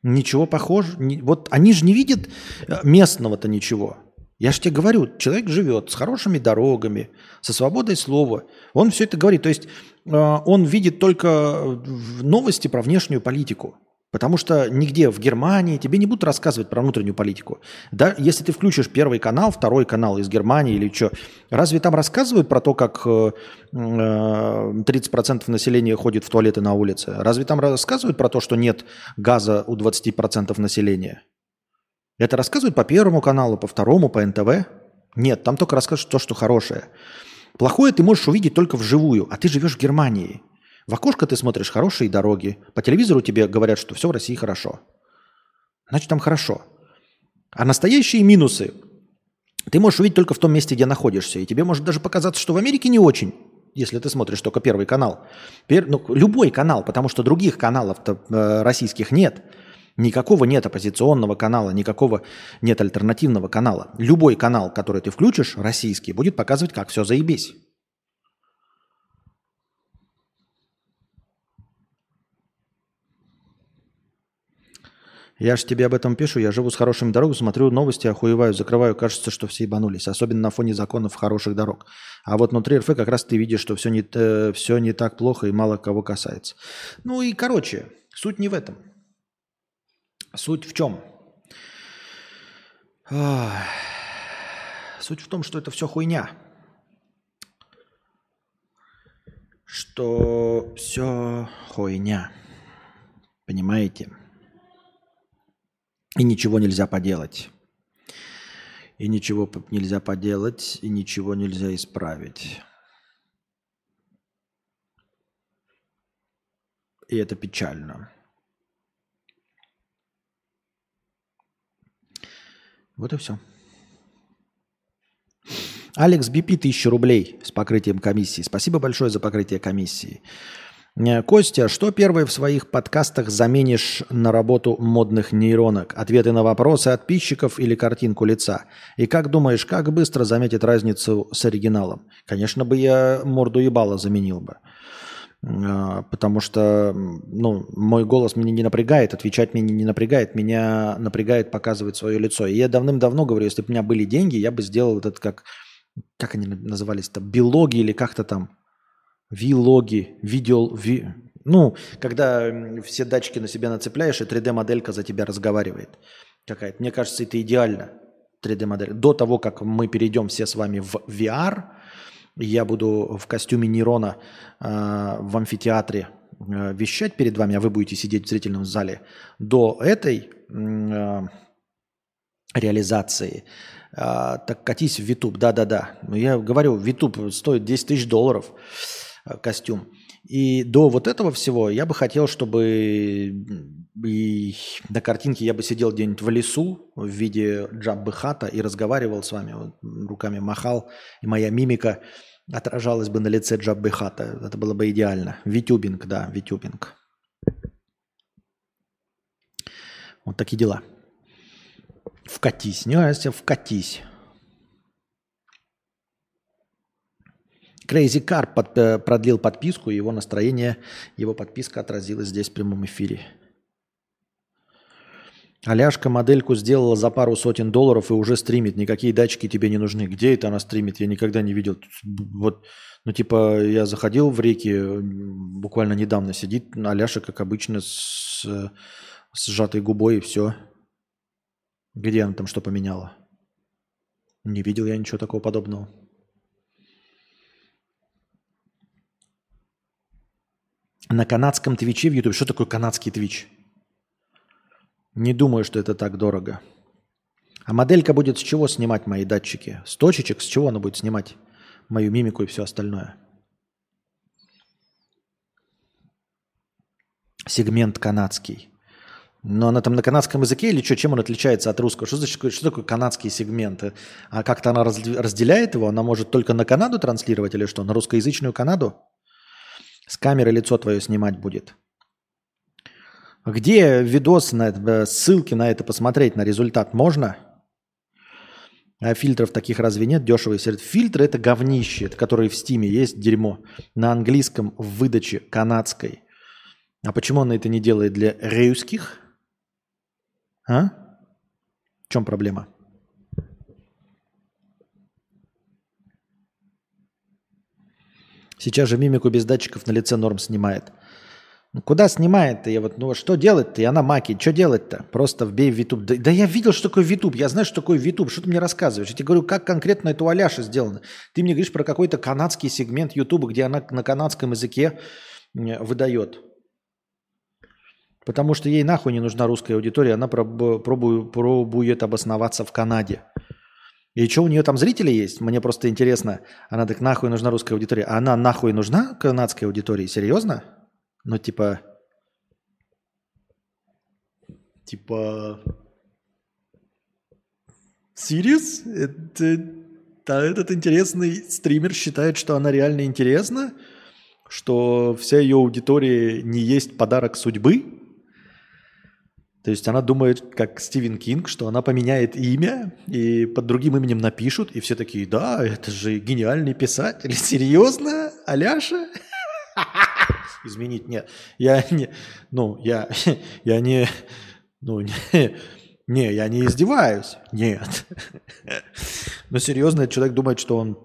Ничего похожего. Вот они же не видят э, местного-то ничего. Я же тебе говорю, человек живет с хорошими дорогами, со свободой слова. Он все это говорит. То есть э, он видит только новости про внешнюю политику. Потому что нигде в Германии тебе не будут рассказывать про внутреннюю политику. Да, если ты включишь первый канал, второй канал из Германии или что, разве там рассказывают про то, как 30% э, населения ходит в туалеты на улице? Разве там рассказывают про то, что нет газа у 20% населения? Это рассказывают по Первому каналу, по Второму, по НТВ? Нет, там только рассказывают то, что хорошее. Плохое ты можешь увидеть только вживую, а ты живешь в Германии. В окошко ты смотришь хорошие дороги. По телевизору тебе говорят, что все в России хорошо. Значит, там хорошо. А настоящие минусы ты можешь увидеть только в том месте, где находишься. И тебе может даже показаться, что в Америке не очень, если ты смотришь только первый канал. Пер... Ну, любой канал, потому что других каналов э, российских нет. Никакого нет оппозиционного канала, никакого нет альтернативного канала. Любой канал, который ты включишь, российский, будет показывать, как все заебись. Я же тебе об этом пишу, я живу с хорошими дорогами, смотрю новости, охуеваю, закрываю, кажется, что все ебанулись, особенно на фоне законов хороших дорог. А вот внутри РФ как раз ты видишь, что все не, э, все не так плохо и мало кого касается. Ну и короче, суть не в этом. Суть в чем? Суть в том, что это все хуйня. Что все хуйня. Понимаете? И ничего нельзя поделать. И ничего нельзя поделать, и ничего нельзя исправить. И это печально. Вот и все. Алекс Бипи, 1000 рублей с покрытием комиссии. Спасибо большое за покрытие комиссии. Э, Костя, что первое в своих подкастах заменишь на работу модных нейронок? Ответы на вопросы подписчиков или картинку лица? И как думаешь, как быстро заметит разницу с оригиналом? Конечно бы я морду ебала заменил бы. Э, потому что ну, мой голос меня не напрягает, отвечать меня не напрягает, меня напрягает показывать свое лицо. И я давным-давно говорю, если бы у меня были деньги, я бы сделал этот как, как они назывались-то, билоги или как-то там, Вилоги, видео, ви... ну, когда все датчики на себя нацепляешь, и 3D-моделька за тебя разговаривает какая-то. Мне кажется, это идеально, 3D-модель. До того, как мы перейдем все с вами в VR, я буду в костюме Нейрона э, в амфитеатре э, вещать перед вами, а вы будете сидеть в зрительном зале. До этой э, реализации э, так катись в YouTube, да-да-да. Я говорю, YouTube стоит 10 тысяч долларов. Э, костюм. И до вот этого всего я бы хотел, чтобы и на картинке я бы сидел где-нибудь в лесу в виде джаббы хата и разговаривал с вами, вот, руками махал, и моя мимика отражалась бы на лице джаббы хата. Это было бы идеально. Витюбинг, да, витюбинг. Вот такие дела. Вкатись. Не, вкатись. Crazy Car под, э, продлил подписку, его настроение, его подписка отразилась здесь в прямом эфире. Аляшка модельку сделала за пару сотен долларов и уже стримит. Никакие датчики тебе не нужны. Где это она стримит? Я никогда не видел. Вот, ну, типа, я заходил в реки, буквально недавно сидит Аляша, как обычно, с, с сжатой губой и все. Где она там что поменяла? Не видел я ничего такого подобного. на канадском твиче в YouTube. Что такое канадский твич? Не думаю, что это так дорого. А моделька будет с чего снимать мои датчики? С точечек? С чего она будет снимать мою мимику и все остальное? Сегмент канадский. Но она там на канадском языке или что? Чем он отличается от русского? Что, значит, что такое канадский сегмент? А как-то она разделяет его? Она может только на Канаду транслировать или что? На русскоязычную Канаду? С камеры лицо твое снимать будет. Где видос, на это, ссылки на это посмотреть, на результат можно? А фильтров таких разве нет? Дешево и Фильтры это говнище, которые в стиме есть, дерьмо. На английском в выдаче канадской. А почему он это не делает для русских? А? В чем проблема? Сейчас же мимику без датчиков на лице норм снимает. Ну, куда снимает-то? Я вот, ну что делать-то? Я на маке. Что делать-то? Просто вбей в YouTube. Да, да я видел, что такое YouTube. Я знаю, что такое YouTube. Что ты мне рассказываешь? Я тебе говорю, как конкретно это у Аляши сделано. Ты мне говоришь про какой-то канадский сегмент YouTube, где она на канадском языке выдает. Потому что ей нахуй не нужна русская аудитория. Она пробует, пробует обосноваться в Канаде. И что у нее там зрители есть? Мне просто интересно. Она так нахуй нужна русская аудитория. А она нахуй нужна канадской аудитории? Серьезно? Ну, типа... Типа... Сириус? Это... Да, этот интересный стример считает, что она реально интересна? Что вся ее аудитория не есть подарок судьбы? То есть она думает, как Стивен Кинг, что она поменяет имя и под другим именем напишут, и все такие, да, это же гениальный писатель. Серьезно, Аляша? Изменить нет. Я не, ну, я, я не, ну, не, не, я не издеваюсь. Нет. Но серьезно, человек думает, что он,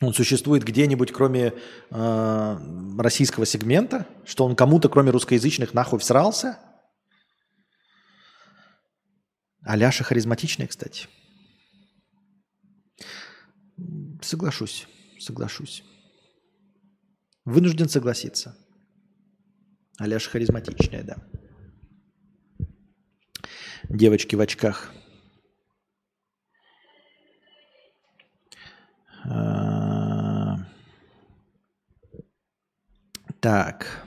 он существует где-нибудь, кроме э, российского сегмента, что он кому-то, кроме русскоязычных, нахуй всрался – Аляша харизматичная, кстати. Соглашусь, соглашусь. Вынужден согласиться. Аляша харизматичная, да. Девочки в очках. А, так.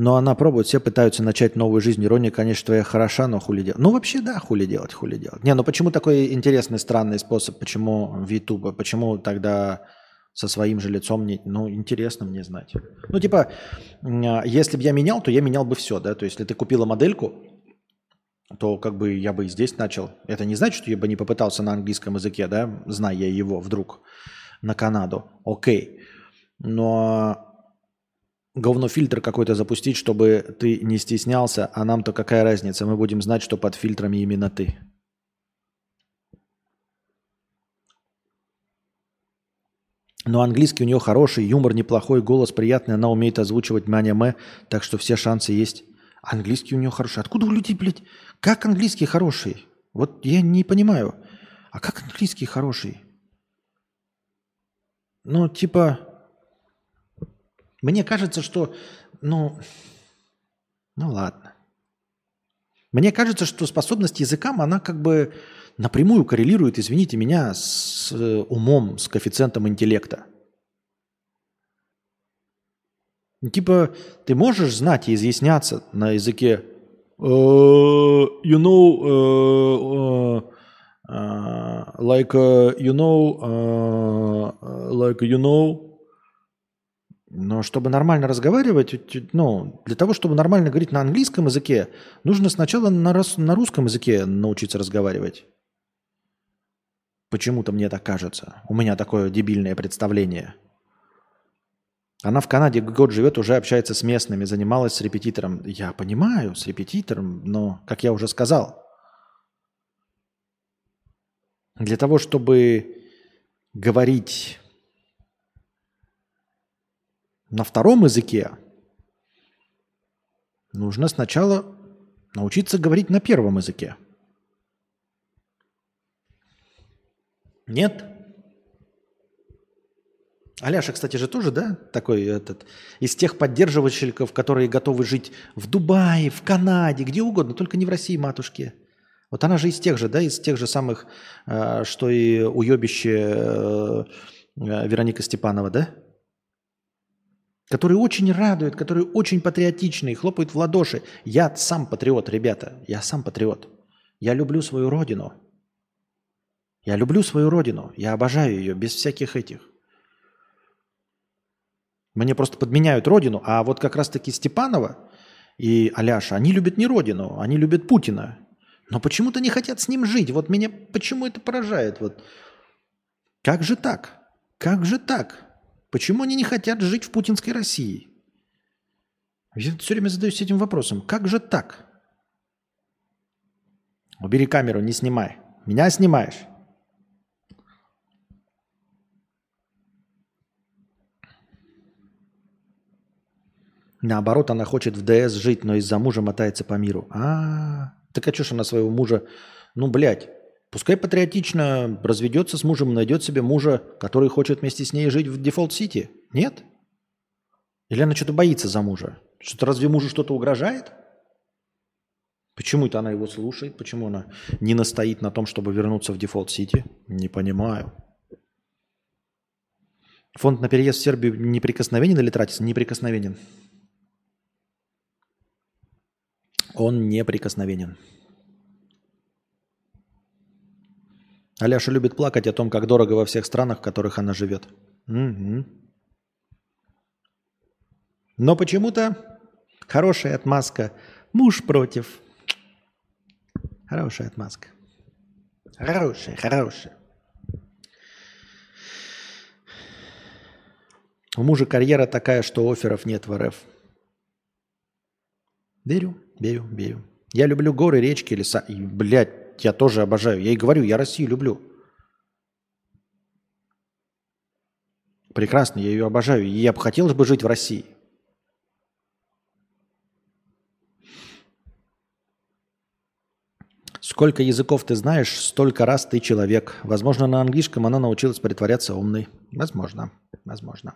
Но она пробует, все пытаются начать новую жизнь. Ирония, конечно, твоя хороша, но хули делать. Ну, вообще, да, хули делать, хули делать. Не, ну почему такой интересный, странный способ? Почему в YouTube? Почему тогда со своим же лицом. Не, ну, интересно мне знать. Ну, типа, а, если бы я менял, то я менял бы все, да. То есть, если ты купила модельку, то как бы я бы и здесь начал. Это не значит, что я бы не попытался на английском языке, да, зная его вдруг на Канаду. Окей. Но говнофильтр какой-то запустить, чтобы ты не стеснялся, а нам-то какая разница? Мы будем знать, что под фильтрами именно ты. Но английский у нее хороший, юмор неплохой, голос приятный, она умеет озвучивать аниме, так что все шансы есть. Английский у нее хороший. Откуда у людей, блядь, как английский хороший? Вот я не понимаю. А как английский хороший? Ну, типа, мне кажется, что, ну, ну ладно. Мне кажется, что способность языкам, она как бы напрямую коррелирует, извините меня, с э, умом, с коэффициентом интеллекта. Типа, ты можешь знать и изъясняться на языке uh, you know, uh, uh, like, you know, like, you know, но чтобы нормально разговаривать, ну, для того, чтобы нормально говорить на английском языке, нужно сначала на, на русском языке научиться разговаривать. Почему-то мне так кажется. У меня такое дебильное представление. Она в Канаде год живет, уже общается с местными, занималась с репетитором. Я понимаю, с репетитором, но, как я уже сказал, для того, чтобы говорить на втором языке нужно сначала научиться говорить на первом языке. Нет? Аляша, кстати, же тоже, да, такой этот, из тех поддерживальщиков, которые готовы жить в Дубае, в Канаде, где угодно, только не в России, матушке. Вот она же из тех же, да, из тех же самых, э, что и уебище э, э, Вероника Степанова, да? Которые очень радуют, которые очень патриотичны и хлопают в ладоши. Я сам патриот, ребята, я сам патриот. Я люблю свою родину. Я люблю свою родину, я обожаю ее без всяких этих. Мне просто подменяют родину, а вот как раз-таки Степанова и Аляша, они любят не родину, они любят Путина. Но почему-то не хотят с ним жить. Вот меня почему это поражает? Вот. Как же так? Как же так? Почему они не хотят жить в путинской России? Я все время задаюсь этим вопросом. Как же так? Убери камеру, не снимай. Меня снимаешь. Наоборот, она хочет в ДС жить, но из-за мужа мотается по миру. А, -а, а, так а что ж она своего мужа... Ну, блядь, Пускай патриотично разведется с мужем, найдет себе мужа, который хочет вместе с ней жить в дефолт-сити. Нет? Или она что-то боится за мужа? Что-то разве мужу что-то угрожает? Почему это она его слушает? Почему она не настоит на том, чтобы вернуться в дефолт-сити? Не понимаю. Фонд на переезд в Сербию неприкосновенен или тратится? Неприкосновенен. Он неприкосновенен. Аляша любит плакать о том, как дорого во всех странах, в которых она живет. Угу. Но почему-то хорошая отмазка. Муж против. Хорошая отмазка. Хорошая, хорошая. У мужа карьера такая, что офферов нет в РФ. Верю, верю, верю. Я люблю горы, речки, леса. И, блядь, я тоже обожаю. Я и говорю, я Россию люблю. Прекрасно, я ее обожаю. И я бы хотел бы жить в России. Сколько языков ты знаешь, столько раз ты человек. Возможно, на английском она научилась притворяться умной. Возможно, возможно.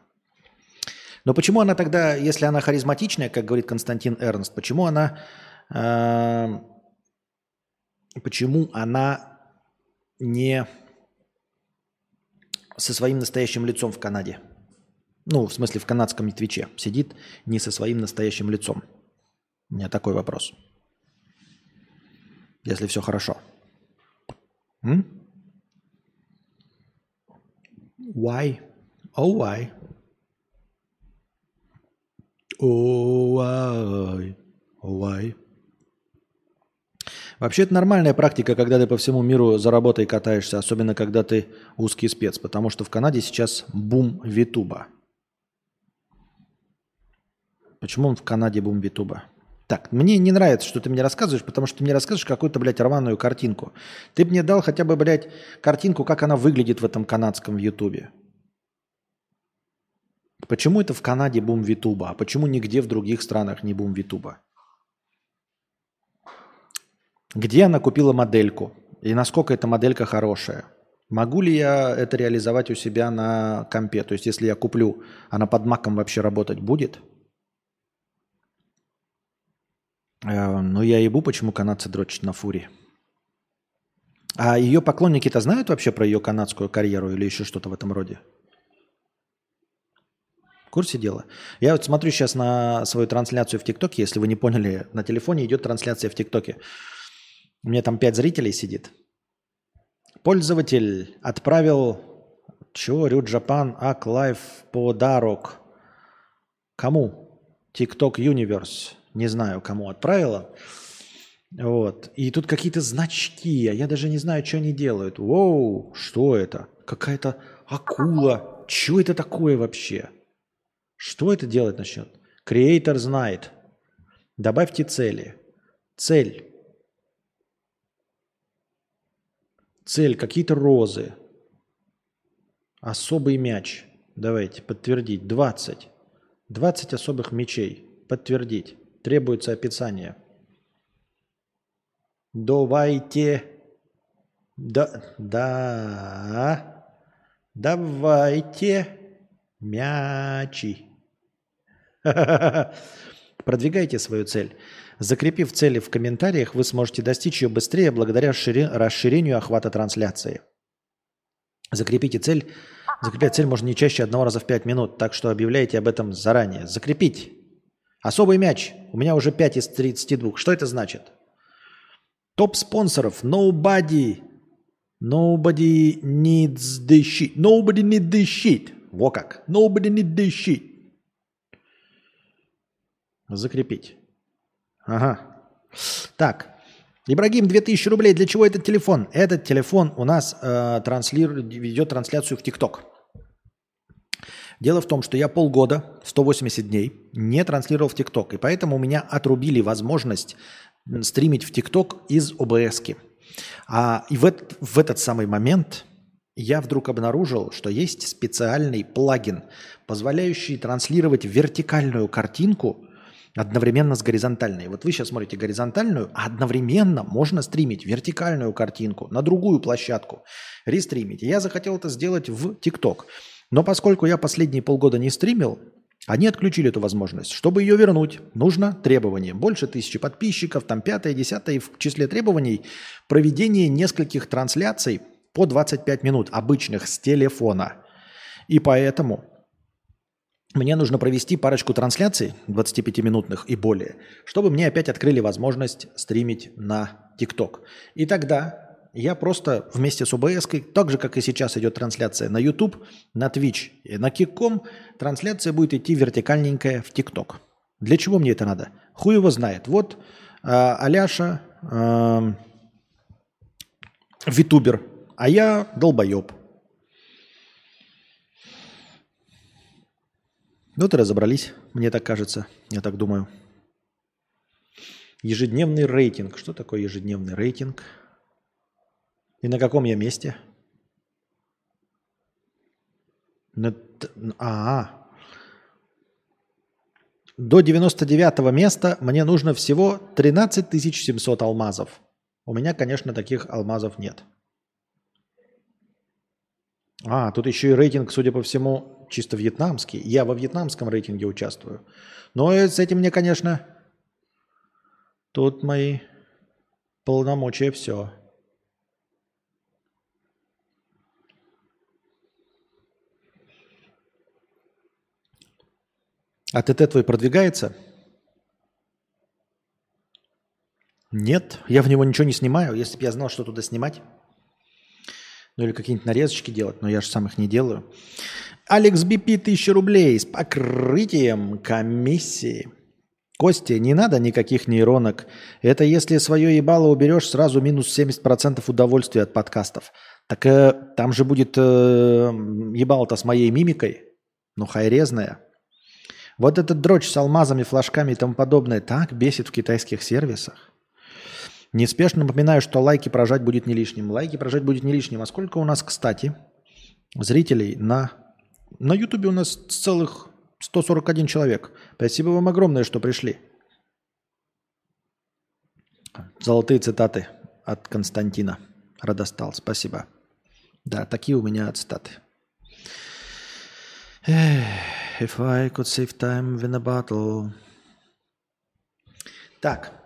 Но почему она тогда, если она харизматичная, как говорит Константин Эрнст, почему она э, почему она не со своим настоящим лицом в Канаде. Ну, в смысле, в канадском Твиче. Сидит не со своим настоящим лицом. У меня такой вопрос. Если все хорошо. М? Why? Oh, why? Oh, why? Oh, why? Вообще это нормальная практика, когда ты по всему миру за работой катаешься, особенно когда ты узкий спец, потому что в Канаде сейчас бум Витуба. Почему в Канаде бум Витуба? Так, мне не нравится, что ты мне рассказываешь, потому что ты мне рассказываешь какую-то, блядь, рваную картинку. Ты мне дал хотя бы, блядь, картинку, как она выглядит в этом канадском Ютубе. Почему это в Канаде бум Витуба, а почему нигде в других странах не бум Витуба? Где она купила модельку? И насколько эта моделька хорошая? Могу ли я это реализовать у себя на компе? То есть, если я куплю, она под маком вообще работать будет? Э, ну, я ебу, почему канадцы дрочат на фуре. А ее поклонники-то знают вообще про ее канадскую карьеру или еще что-то в этом роде? В курсе дела? Я вот смотрю сейчас на свою трансляцию в ТикТоке. Если вы не поняли, на телефоне идет трансляция в ТикТоке. Меня там пять зрителей сидит. Пользователь отправил чего? Рю Джапан Ак Лайф подарок. Кому? TikTok Universe. Не знаю, кому отправила. Вот. И тут какие-то значки, а я даже не знаю, что они делают. Воу, что это? Какая-то акула. Что это такое вообще? Что это делать начнет? Creator знает. Добавьте цели. Цель. Цель какие-то розы. Особый мяч. Давайте подтвердить. 20. 20 особых мечей. Подтвердить. Требуется описание. Давайте. Да, да. Давайте. Мячи. Продвигайте свою цель. Закрепив цели в комментариях, вы сможете достичь ее быстрее благодаря расширению охвата трансляции. Закрепите цель. Закреплять цель можно не чаще одного раза в 5 минут, так что объявляйте об этом заранее. Закрепить. Особый мяч. У меня уже 5 из 32. Что это значит? Топ спонсоров. Nobody. Nobody needs the shit. Nobody needs the shit. Во как. Nobody needs the shit. Закрепить. Ага. Так. Ибрагим, 2000 рублей. Для чего этот телефон? Этот телефон у нас э, транслирует, ведет трансляцию в ТикТок. Дело в том, что я полгода, 180 дней, не транслировал в ТикТок. И поэтому у меня отрубили возможность стримить в ТикТок из ОБС. А, и в, этот, в этот самый момент я вдруг обнаружил, что есть специальный плагин, позволяющий транслировать вертикальную картинку одновременно с горизонтальной. Вот вы сейчас смотрите горизонтальную, а одновременно можно стримить вертикальную картинку на другую площадку, рестримить. Я захотел это сделать в ТикТок. Но поскольку я последние полгода не стримил, они отключили эту возможность. Чтобы ее вернуть, нужно требование. Больше тысячи подписчиков, там пятое, десятое. И в числе требований проведение нескольких трансляций по 25 минут, обычных с телефона. И поэтому мне нужно провести парочку трансляций 25-минутных и более, чтобы мне опять открыли возможность стримить на ТикТок. И тогда я просто вместе с ОБС, так же, как и сейчас идет трансляция на YouTube, на Twitch и на Кикком, трансляция будет идти вертикальненькая в ТикТок. Для чего мне это надо? Хуй его знает. Вот э, Аляша э, витубер, а я долбоеб. Вот и разобрались, мне так кажется, я так думаю. Ежедневный рейтинг. Что такое ежедневный рейтинг? И на каком я месте? На... А, до 99 места мне нужно всего 13 700 алмазов. У меня, конечно, таких алмазов нет. А, тут еще и рейтинг, судя по всему, чисто вьетнамский. Я во вьетнамском рейтинге участвую. Но с этим мне, конечно, тут мои полномочия все. А ТТ твой продвигается? Нет, я в него ничего не снимаю. Если бы я знал, что туда снимать, Ну или какие-нибудь нарезочки делать, но я же сам их не делаю. Алекс БП 1000 рублей с покрытием комиссии. Костя, не надо никаких нейронок. Это если свое ебало уберешь, сразу минус 70% удовольствия от подкастов. Так э, там же будет э, ебало-то с моей мимикой. Ну, хайрезная. Вот этот дрочь с алмазами, флажками и тому подобное так бесит в китайских сервисах. Неспешно напоминаю, что лайки прожать будет не лишним. Лайки прожать будет не лишним. А сколько у нас, кстати, зрителей на... На ютубе у нас целых 141 человек. Спасибо вам огромное, что пришли. Золотые цитаты от Константина Радостал. Спасибо. Да, такие у меня цитаты. If I could save time, win a battle. Так.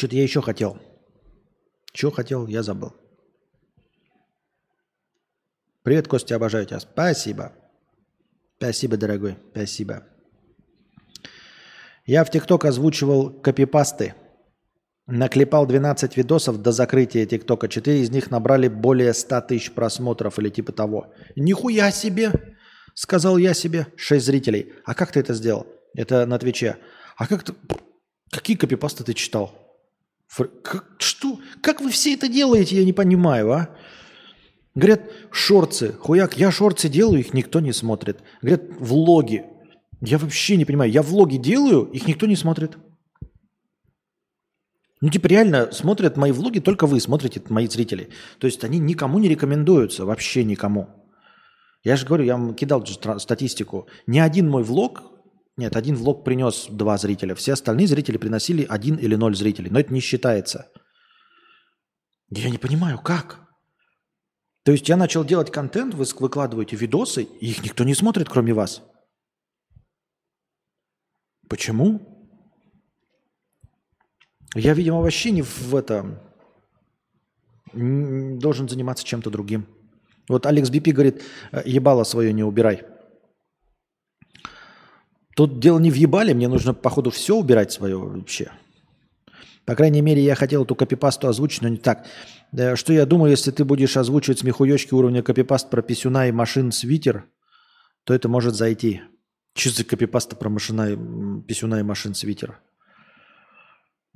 Что-то я еще хотел. Что хотел, я забыл. Привет, Костя, обожаю тебя. Спасибо. Спасибо, дорогой. Спасибо. Я в ТикТок озвучивал копипасты. Наклепал 12 видосов до закрытия ТикТока. Четыре из них набрали более 100 тысяч просмотров или типа того. Нихуя себе! Сказал я себе. Шесть зрителей. А как ты это сделал? Это на Твиче. А как ты... Какие копипасты ты читал? Как, что? Как вы все это делаете, я не понимаю, а? Говорят, шорцы. Хуяк, я шорцы делаю, их никто не смотрит. Говорят, влоги. Я вообще не понимаю. Я влоги делаю, их никто не смотрит. Ну, типа, реально смотрят мои влоги, только вы смотрите, мои зрители. То есть они никому не рекомендуются, вообще никому. Я же говорю, я вам кидал статистику. Ни один мой влог нет, один влог принес два зрителя. Все остальные зрители приносили один или ноль зрителей. Но это не считается. Я не понимаю, как? То есть я начал делать контент, вы выкладываете видосы, и их никто не смотрит, кроме вас. Почему? Я, видимо, вообще не в это должен заниматься чем-то другим. Вот Алекс Бипи говорит, «Э, ебало свое не убирай. Тут дело не в ебале, мне нужно, походу, все убирать свое вообще. По крайней мере, я хотел эту копипасту озвучить, но не так. Что я думаю, если ты будешь озвучивать смехуёчки уровня копипаст про писюна и машин свитер, то это может зайти. Что за копипаста про машина, писюна и машин свитер?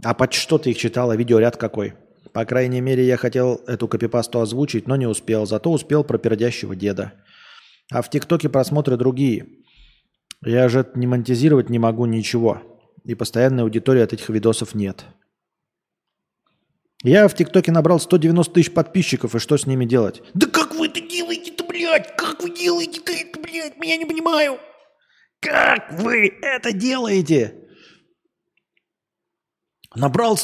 А под что ты их читала? Видеоряд какой? По крайней мере, я хотел эту копипасту озвучить, но не успел. Зато успел про пердящего деда. А в ТикТоке просмотры другие. Я же не монетизировать не могу ничего. И постоянной аудитории от этих видосов нет. Я в ТикТоке набрал 190 тысяч подписчиков, и что с ними делать? Да как вы это делаете-то, блядь? Как вы делаете-то это, блядь? Меня не понимаю. Как вы это делаете? Набрал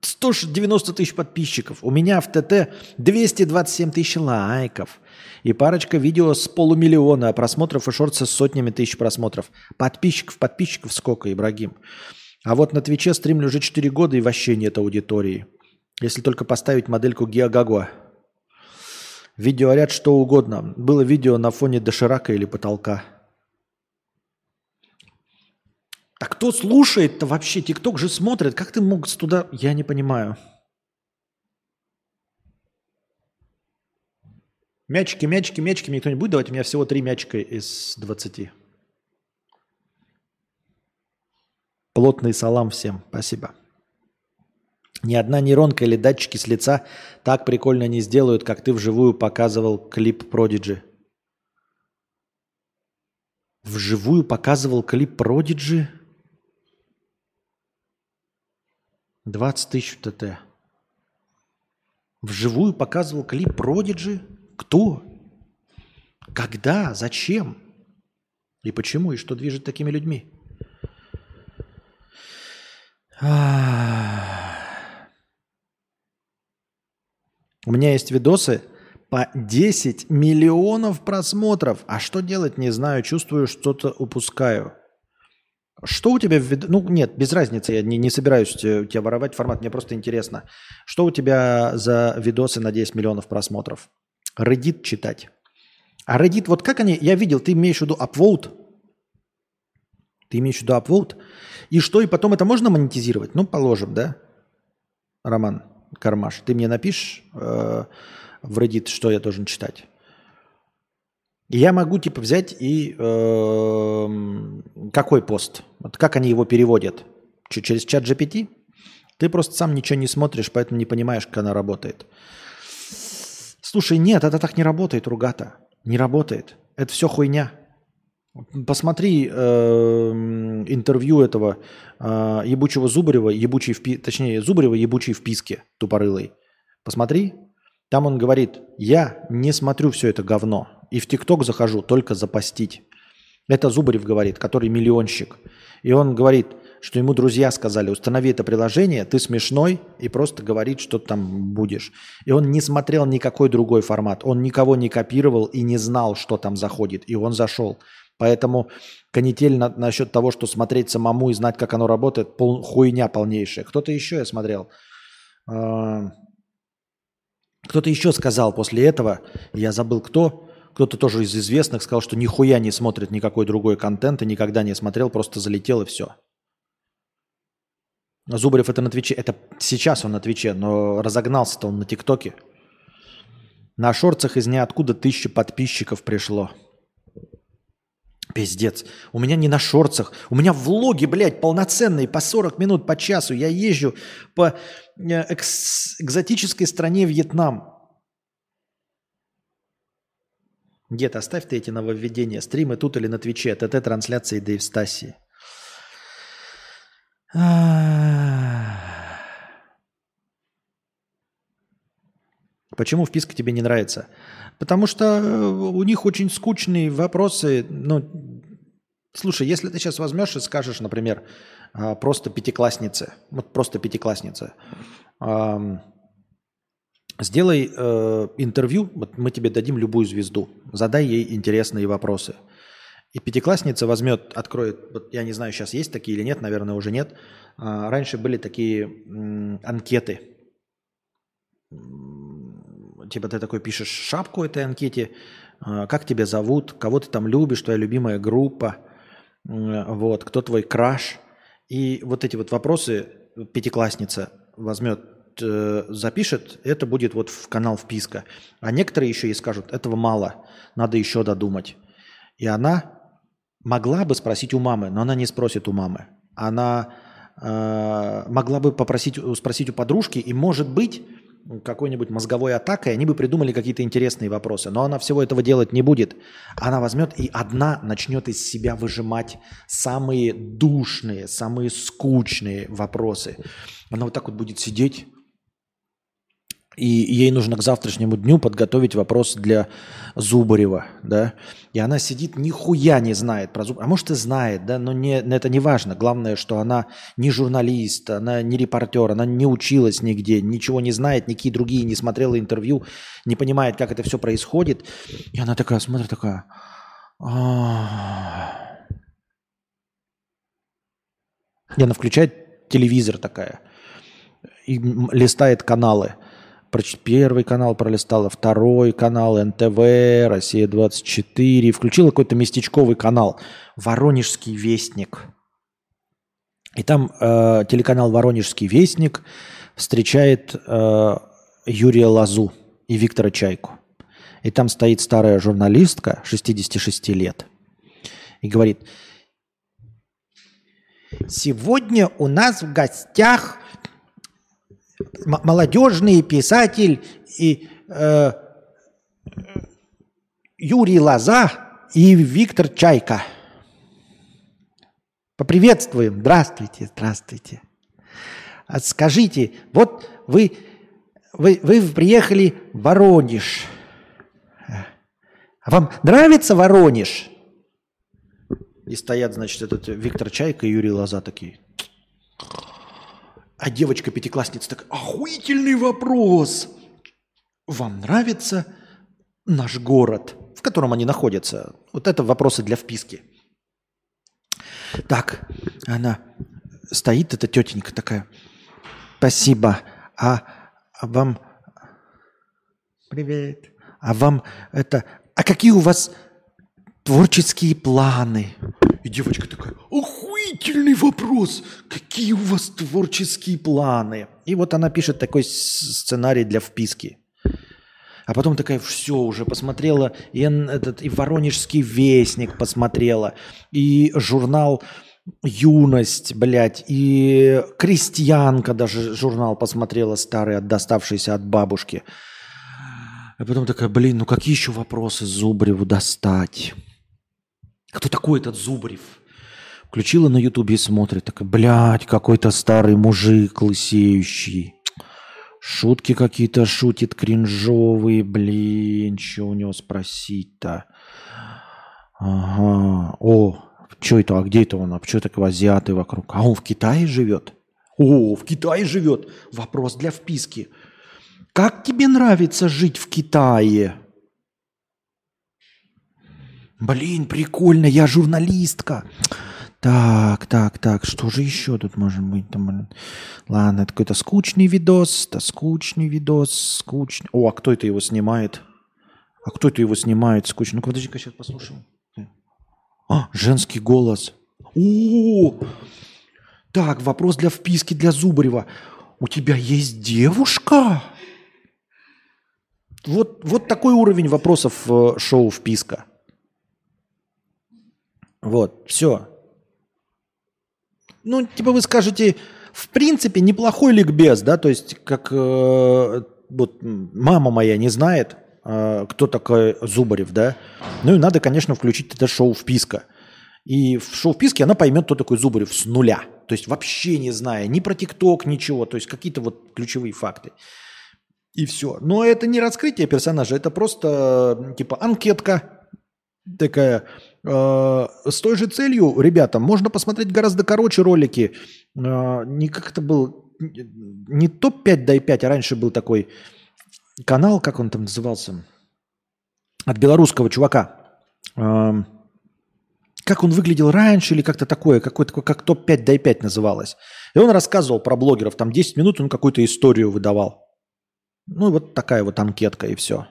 190 тысяч подписчиков. У меня в ТТ 227 тысяч лайков. И парочка видео с полумиллиона просмотров и шорты с сотнями тысяч просмотров. Подписчиков, подписчиков сколько, Ибрагим? А вот на Твиче стримлю уже 4 года и вообще нет аудитории. Если только поставить модельку Геогагуа. Видеоряд что угодно. Было видео на фоне доширака или потолка. А кто слушает-то вообще? Тикток же смотрит. Как ты мог туда... Я не понимаю. Мячики, мячики, мячики. Мне не будет давать. У меня всего три мячика из 20. Плотный салам всем. Спасибо. Ни одна нейронка или датчики с лица так прикольно не сделают, как ты вживую показывал клип Prodigy. Вживую показывал клип Prodigy? 20 тысяч ТТ. Вживую показывал клип Продиджи. Кто? Когда? Зачем? И почему? И что движет такими людьми? У меня есть видосы по 10 миллионов просмотров. А что делать, не знаю. Чувствую, что-то упускаю. Что у тебя в виду? Ну, нет, без разницы, я не, не собираюсь у тебя воровать формат, мне просто интересно. Что у тебя за видосы на 10 миллионов просмотров? Reddit читать. А Reddit, вот как они, я видел, ты имеешь в виду upvote? Ты имеешь в виду upvote? И что, и потом это можно монетизировать? Ну, положим, да? Роман Кармаш, ты мне напишешь, э, в Reddit, что я должен читать. Я могу типа взять и э, какой пост? Вот как они его переводят? Че, через чат GPT? Ты просто сам ничего не смотришь, поэтому не понимаешь, как она работает. Слушай, нет, это так не работает, Ругата. Не работает. Это все хуйня. Посмотри э, интервью этого э, ебучего Зубарева, ебучий в, точнее Зубарева, ебучий в писке, тупорылый. Посмотри, там он говорит, я не смотрю все это говно. И в ТикТок захожу только запостить. Это Зубарев говорит, который миллионщик. И он говорит, что ему друзья сказали, установи это приложение, ты смешной, и просто говорит, что там будешь. И он не смотрел никакой другой формат. Он никого не копировал и не знал, что там заходит. И он зашел. Поэтому канитель на, насчет того, что смотреть самому и знать, как оно работает, пол, хуйня полнейшая. Кто-то еще я смотрел. А, кто-то еще сказал после этого, я забыл кто, кто-то тоже из известных сказал, что нихуя не смотрит никакой другой контент и никогда не смотрел, просто залетел и все. Зубарев это на Твиче, это сейчас он на Твиче, но разогнался-то он на ТикТоке. На шорцах из ниоткуда тысяча подписчиков пришло. Пиздец. У меня не на шорцах. У меня влоги, блядь, полноценные, по 40 минут, по часу. Я езжу по э, экс- экзотической стране Вьетнам. Дед, оставь ты эти нововведения. Стримы тут или на Твиче. ТТ-трансляции Дэйв Стаси. Почему вписка тебе не нравится? Потому что э, у них очень скучные вопросы. Ну, слушай, если ты сейчас возьмешь и скажешь, например, а, просто пятикласснице, вот просто пятиклассница, сделай э, интервью, мы тебе дадим любую звезду, задай ей интересные вопросы. И пятиклассница возьмет, откроет, вот я не знаю, сейчас есть такие или нет, наверное, уже нет. А, раньше были такие анкеты, типа ты такой пишешь шапку этой анкете, а, как тебя зовут, кого ты там любишь, твоя любимая группа, вот, кто твой краш. И вот эти вот вопросы пятиклассница возьмет, э, запишет, это будет вот в канал вписка. А некоторые еще и скажут, этого мало, надо еще додумать. И она могла бы спросить у мамы, но она не спросит у мамы. Она э, могла бы попросить, спросить у подружки, и может быть какой-нибудь мозговой атакой, они бы придумали какие-то интересные вопросы. Но она всего этого делать не будет. Она возьмет и одна начнет из себя выжимать самые душные, самые скучные вопросы. Она вот так вот будет сидеть и ей нужно к завтрашнему дню подготовить вопрос для Зубарева, да, и она сидит, нихуя не знает про Зубарева, а может и знает, да, но не, это не важно, главное, что она не журналист, она не репортер, она не училась нигде, ничего не знает, никакие другие не смотрела интервью, не понимает, как это все происходит, и она такая смотрит, такая, и она включает телевизор такая и листает каналы – Первый канал пролистала, второй канал, НТВ, Россия-24. Включила какой-то местечковый канал. Воронежский вестник. И там э, телеканал Воронежский вестник встречает э, Юрия Лазу и Виктора Чайку. И там стоит старая журналистка 66 лет и говорит, сегодня у нас в гостях молодежный писатель и э, Юрий Лоза и Виктор Чайка. Поприветствуем. Здравствуйте, здравствуйте. А скажите, вот вы, вы, вы приехали в Воронеж. А вам нравится Воронеж? И стоят, значит, этот Виктор Чайка и Юрий Лоза такие. А девочка-пятиклассница так, охуительный вопрос. Вам нравится наш город, в котором они находятся? Вот это вопросы для вписки. Так, она стоит, эта тетенька такая. Спасибо. А, а вам... Привет. А вам это... А какие у вас творческие планы? И девочка такая, охуительный вопрос, какие у вас творческие планы? И вот она пишет такой сценарий для вписки. А потом такая, все, уже посмотрела, и этот, и Воронежский вестник посмотрела, и журнал Юность, блядь, и Крестьянка даже журнал посмотрела старый, доставшийся от бабушки. А потом такая, блин, ну какие еще вопросы Зубреву достать? Кто такой этот Зубрев? Включила на ютубе и смотрит, такая, блядь, какой-то старый мужик лысеющий. Шутки какие-то шутит кринжовые, блин, что у него спросить-то? Ага, о, что это, а где это он, а что такое азиаты вокруг? А он в Китае живет? О, в Китае живет. Вопрос для вписки. Как тебе нравится жить в Китае? Блин, прикольно, я журналистка. Так, так, так, что же еще тут может быть? Там, ладно, это какой-то скучный видос, это скучный видос, скучный. О, а кто это его снимает? А кто это его снимает скучно? Ну-ка, подожди-ка, сейчас послушаем. А, женский голос. О, так, вопрос для вписки для Зубарева. У тебя есть девушка? Вот, вот такой уровень вопросов э, шоу «Вписка». Вот, все. Ну, типа вы скажете, в принципе, неплохой ликбез, да, то есть как э, вот мама моя не знает, э, кто такой Зубарев, да, ну и надо, конечно, включить это шоу «Вписка». И в шоу «Вписке» она поймет, кто такой Зубарев с нуля. То есть вообще не зная ни про ТикТок, ничего. То есть какие-то вот ключевые факты. И все. Но это не раскрытие персонажа, это просто типа анкетка такая с той же целью, ребята, можно посмотреть гораздо короче ролики. Э, не как это был, не топ-5 дай 5, а раньше был такой канал, как он там назывался, от белорусского чувака. Э, как он выглядел раньше или как-то такое, какой-то как топ-5 дай 5 называлось. И он рассказывал про блогеров, там 10 минут он какую-то историю выдавал. Ну, вот такая вот анкетка и все.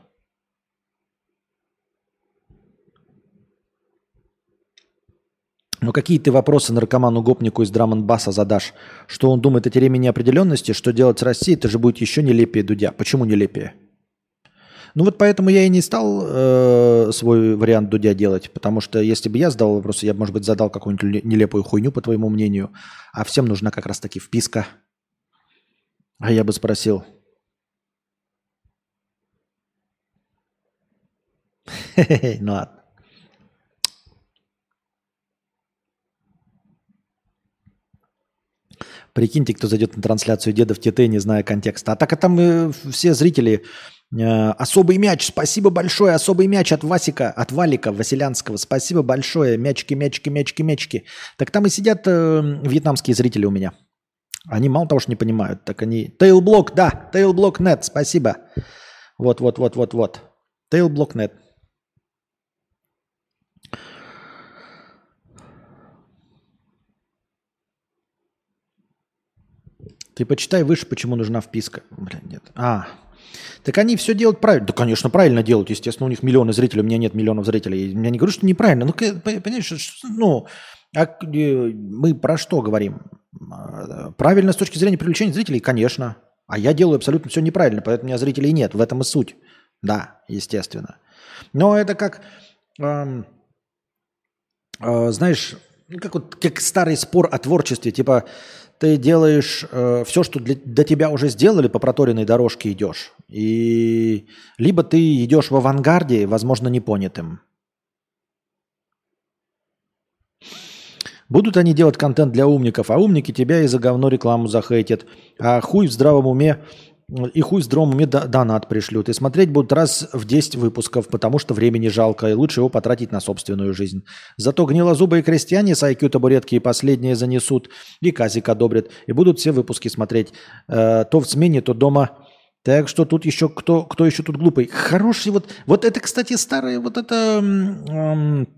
Но какие ты вопросы наркоману-гопнику из драм баса задашь? Что он думает о теореме неопределенности? Что делать с Россией? Это же будет еще нелепее Дудя. Почему нелепее? Ну вот поэтому я и не стал э, свой вариант Дудя делать, потому что если бы я задал вопросы, я бы, может быть, задал какую-нибудь нелепую хуйню, по твоему мнению, а всем нужна как раз-таки вписка. А я бы спросил. Ну ладно. Прикиньте, кто зайдет на трансляцию деда в ТТ, не зная контекста. А так а там э, все зрители э, Особый мяч, спасибо большое, особый мяч от Васика, от Валика Василянского, спасибо большое, мячики, мячики, мячики, мячики. Так там и сидят э, вьетнамские зрители у меня. Они мало того, что не понимают, так они... Тейлблок, да, Тейлблок нет, спасибо. Вот, вот, вот, вот, вот. Тейлблок нет. Ты почитай выше, почему нужна вписка. Блин, нет. А, так они все делают правильно. Да, конечно, правильно делают. Естественно, у них миллионы зрителей, у меня нет миллионов зрителей. Я не говорю, что неправильно. Ну, понимаешь, ну, а мы про что говорим? А, правильно с точки зрения привлечения зрителей, конечно. А я делаю абсолютно все неправильно, поэтому у меня зрителей нет. В этом и суть. Да, естественно. Но это как, эм, э, знаешь, ну, как, вот, как старый спор о творчестве. Типа, ты делаешь э, все, что для, для тебя уже сделали, по проторенной дорожке идешь. И либо ты идешь в авангарде, возможно, непонятым. Будут они делать контент для умников, а умники тебя из-за говно рекламу захейтят. А хуй в здравом уме и хуй с дромами донат пришлют. И смотреть будут раз в 10 выпусков, потому что времени жалко, и лучше его потратить на собственную жизнь. Зато гнилозубые крестьяне с IQ табуретки и последние занесут, и казик одобрят, и будут все выпуски смотреть. Э, то в смене, то дома. Так что тут еще кто, кто еще тут глупый? Хороший вот... Вот это, кстати, старая вот это... Эм,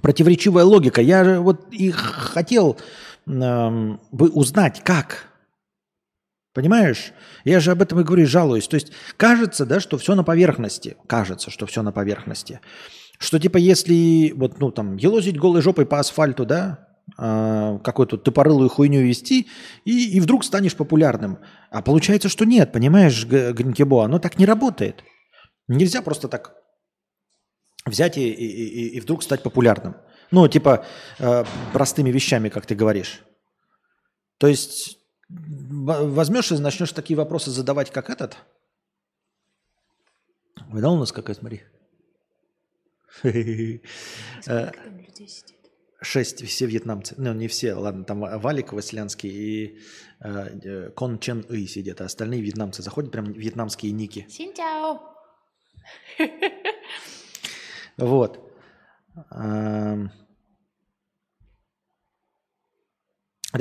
противоречивая логика. Я вот и хотел эм, бы узнать, как Понимаешь? Я же об этом и говорю, и жалуюсь. То есть кажется, да, что все на поверхности. Кажется, что все на поверхности. Что типа если вот, ну там, елозить голой жопой по асфальту, да, э, какую-то тупорылую хуйню вести, и, и вдруг станешь популярным. А получается, что нет, понимаешь, Гринкебо, оно так не работает. Нельзя просто так взять и, и, и, и вдруг стать популярным. Ну, типа э, простыми вещами, как ты говоришь. То есть возьмешь и начнешь такие вопросы задавать, как этот. Видал у нас какая, смотри. Э, шесть, все вьетнамцы. Ну, не все, ладно, там Валик Василянский и э, Кон Чен Ый сидят, а остальные вьетнамцы заходят, прям вьетнамские ники. Синтяо. Вот. Дай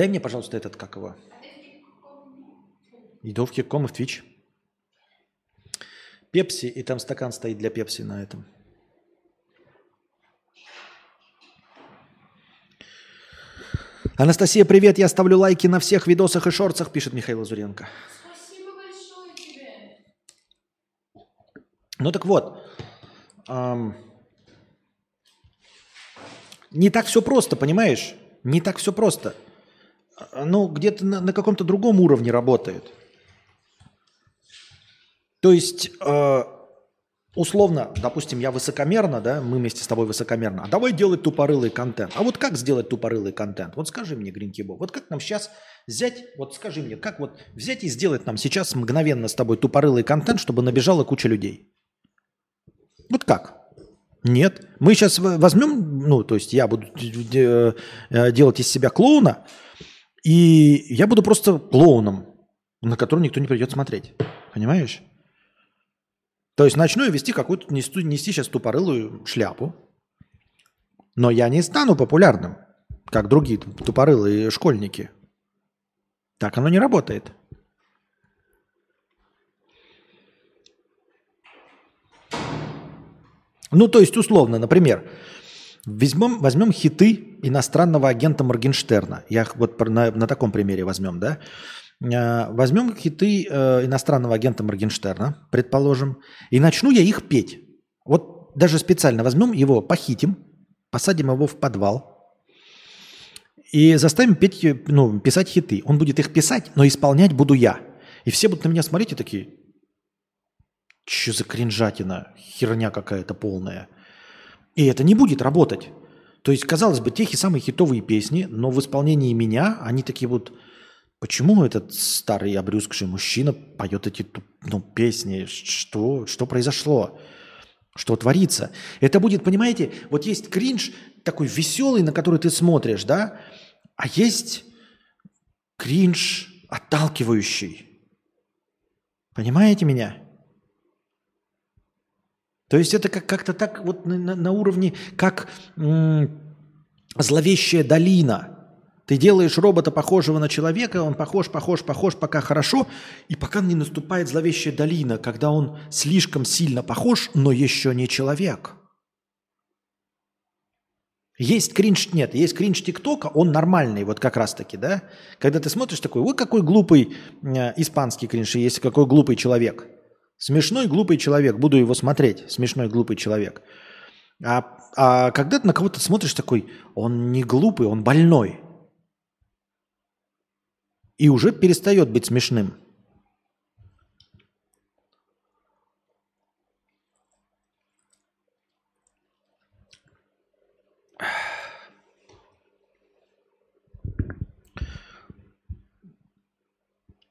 мне, пожалуйста, этот, как его? Иду в Кикком и в Твич. Пепси, и там стакан стоит для Пепси на этом. Анастасия, привет, я ставлю лайки на всех видосах и шорцах, пишет Михаил Лазуренко. Спасибо большое тебе. Ну так вот, эм, не так все просто, понимаешь? Не так все просто. Ну, где-то на, на каком-то другом уровне работает. То есть, э, условно, допустим, я высокомерно, да, мы вместе с тобой высокомерно, а давай делать тупорылый контент. А вот как сделать тупорылый контент? Вот скажи мне, Гринкибо, вот как нам сейчас взять, вот скажи мне, как вот взять и сделать нам сейчас мгновенно с тобой тупорылый контент, чтобы набежала куча людей? Вот как? Нет. Мы сейчас возьмем, ну, то есть я буду э, делать из себя клоуна, и я буду просто клоуном, на который никто не придет смотреть. Понимаешь? То есть начну я вести какую-то, нести, нести сейчас тупорылую шляпу, но я не стану популярным, как другие тупорылые школьники. Так оно не работает. Ну, то есть, условно, например, возьмем, возьмем хиты иностранного агента Моргенштерна. Я вот на, на таком примере возьмем, да? Э, возьмем хиты э, иностранного агента Моргенштерна, предположим, и начну я их петь. Вот даже специально возьмем его, похитим, посадим его в подвал и заставим петь, ну, писать хиты. Он будет их писать, но исполнять буду я. И все будут на меня смотреть и такие, что за кринжатина, херня какая-то полная. И это не будет работать. То есть, казалось бы, те самые хитовые песни, но в исполнении меня они такие вот Почему этот старый обрюзгший мужчина поет эти ну, песни? Что, что произошло? Что творится? Это будет, понимаете, вот есть кринж такой веселый, на который ты смотришь, да? А есть кринж отталкивающий. Понимаете меня? То есть это как- как-то так вот на, на уровне, как м- зловещая долина – ты делаешь робота, похожего на человека, он похож, похож, похож, пока хорошо, и пока не наступает зловещая долина, когда он слишком сильно похож, но еще не человек. Есть кринж, нет, есть кринж ТикТока, он нормальный, вот как раз таки, да? Когда ты смотришь такой, ой, какой глупый э, испанский кринж, есть какой глупый человек. Смешной глупый человек, буду его смотреть, смешной глупый человек. А, а когда ты на кого-то смотришь такой, он не глупый, он больной – и уже перестает быть смешным.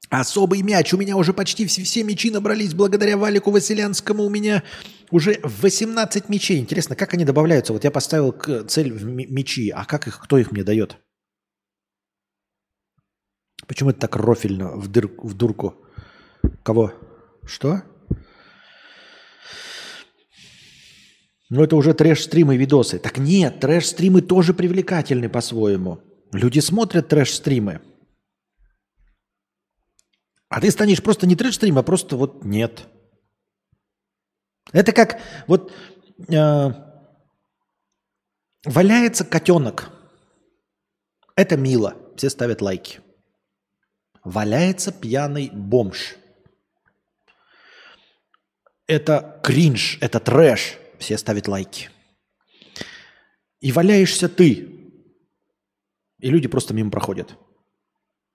Особый мяч. У меня уже почти все, все мячи набрались благодаря Валику Василянскому. У меня уже 18 мячей. Интересно, как они добавляются? Вот я поставил цель в мячи, а как их, кто их мне дает? Почему это так рофильно в, дыр, в дурку? Кого? Что? Ну, это уже трэш-стримы и видосы. Так нет, трэш-стримы тоже привлекательны по-своему. Люди смотрят трэш-стримы. А ты станешь просто не трэш-стрим, а просто вот нет. Это как вот э, валяется котенок. Это мило. Все ставят лайки валяется пьяный бомж. Это кринж, это трэш. Все ставят лайки. И валяешься ты. И люди просто мимо проходят.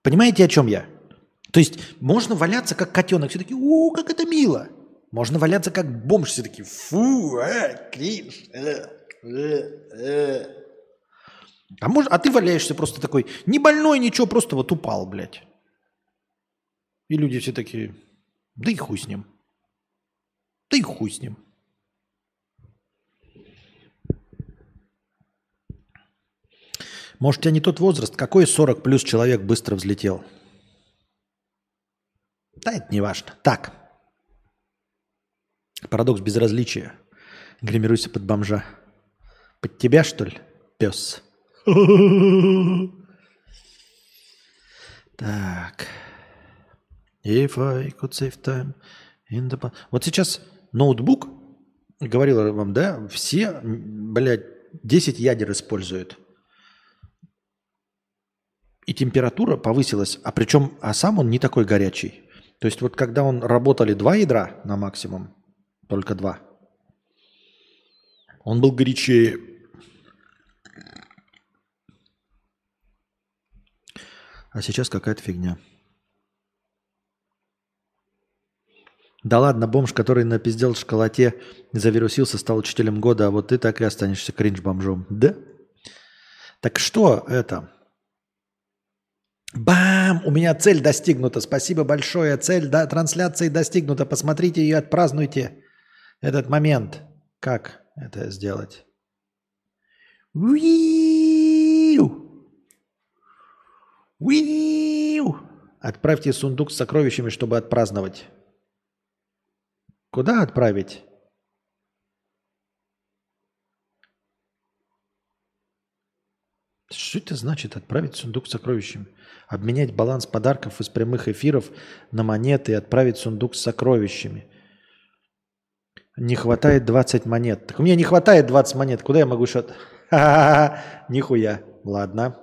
Понимаете, о чем я? То есть можно валяться как котенок, все такие, о, как это мило. Можно валяться как бомж, все такие, фу, э, кринж. Э, э, э. А, мож, а ты валяешься просто такой, не больной, ничего, просто вот упал, блядь. И люди все такие, да и хуй с ним. Да и хуй с ним. Может, у тебя не тот возраст? Какой 40 плюс человек быстро взлетел? Да, это не важно. Так. Парадокс безразличия. Гримируйся под бомжа. Под тебя, что ли, пес? Так. If I could save time in the... Вот сейчас ноутбук, говорил вам, да, все, блядь, 10 ядер используют. И температура повысилась, а причем, а сам он не такой горячий. То есть вот когда он работали два ядра на максимум, только два, он был горячее. А сейчас какая-то фигня. Да ладно, бомж, который напиздел в школоте, завирусился, стал учителем года, а вот ты так и останешься кринж-бомжом. Да? Так что это? Бам! У меня цель достигнута. Спасибо большое. Цель да, трансляции достигнута. Посмотрите и отпразднуйте этот момент. Как это сделать? Уиу! Уиу! Отправьте сундук с сокровищами, чтобы отпраздновать. Куда отправить? Что это значит отправить сундук с сокровищами? Обменять баланс подарков из прямых эфиров на монеты и отправить сундук с сокровищами. Не хватает 20 монет. Так у меня не хватает 20 монет. Куда я могу что-то? Нихуя. Ладно.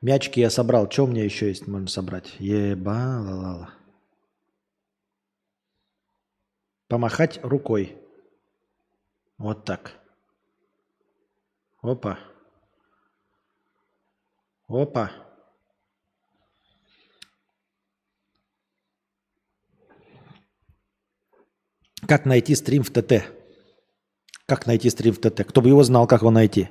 Мячики я собрал. Что у меня еще есть, можно собрать? еба ла Помахать рукой. Вот так. Опа. Опа. Как найти стрим в ТТ? Как найти стрим в ТТ? Кто бы его знал, как его найти?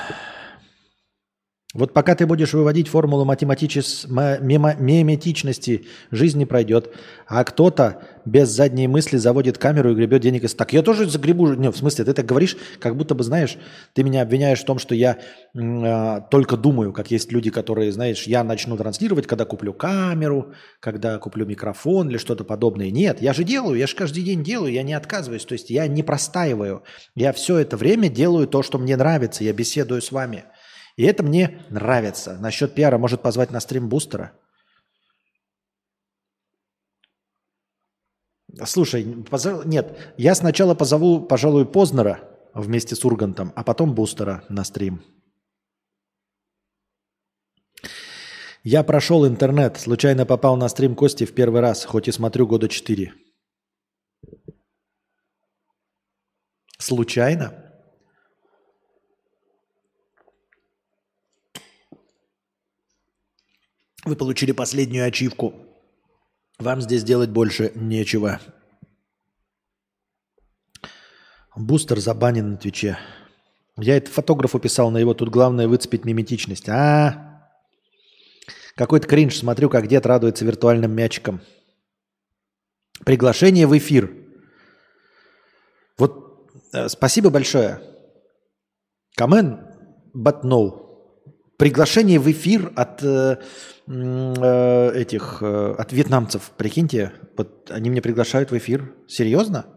Вот пока ты будешь выводить формулу математичес... меметичности, жизнь не пройдет. А кто-то без задней мысли заводит камеру и гребет денег из... Так я тоже загребу... Не, в смысле, ты так говоришь, как будто бы, знаешь, ты меня обвиняешь в том, что я э, только думаю, как есть люди, которые, знаешь, я начну транслировать, когда куплю камеру, когда куплю микрофон или что-то подобное. Нет, я же делаю, я же каждый день делаю, я не отказываюсь. То есть я не простаиваю. Я все это время делаю то, что мне нравится. Я беседую с вами. И это мне нравится. Насчет пиара может позвать на стрим бустера. Слушай, позов... нет, я сначала позову, пожалуй, Познера вместе с Ургантом, а потом бустера на стрим. Я прошел интернет, случайно попал на стрим Кости в первый раз, хоть и смотрю года четыре. Случайно? Вы получили последнюю ачивку. Вам здесь делать больше нечего. Бустер забанен на Твиче. Я это фотографу писал на его. Тут главное выцепить миметичность. А, какой-то кринж. Смотрю, как дед радуется виртуальным мячиком. Приглашение в эфир. Вот э, спасибо большое. Comment, but no. Приглашение в эфир от э, э, этих, э, от вьетнамцев, прикиньте, вот они меня приглашают в эфир. Серьезно?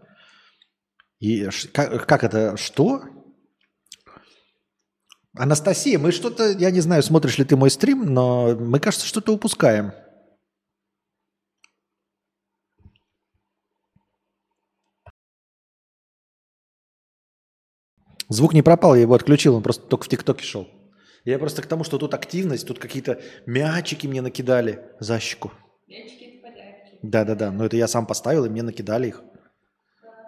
И как, как это? Что? Анастасия, мы что-то, я не знаю, смотришь ли ты мой стрим, но мы, кажется, что-то упускаем. Звук не пропал, я его отключил, он просто только в ТикТоке шел. Я просто к тому, что тут активность, тут какие-то мячики мне накидали за щеку. Мячики подарки. Да-да-да, но это я сам поставил, и мне накидали их. А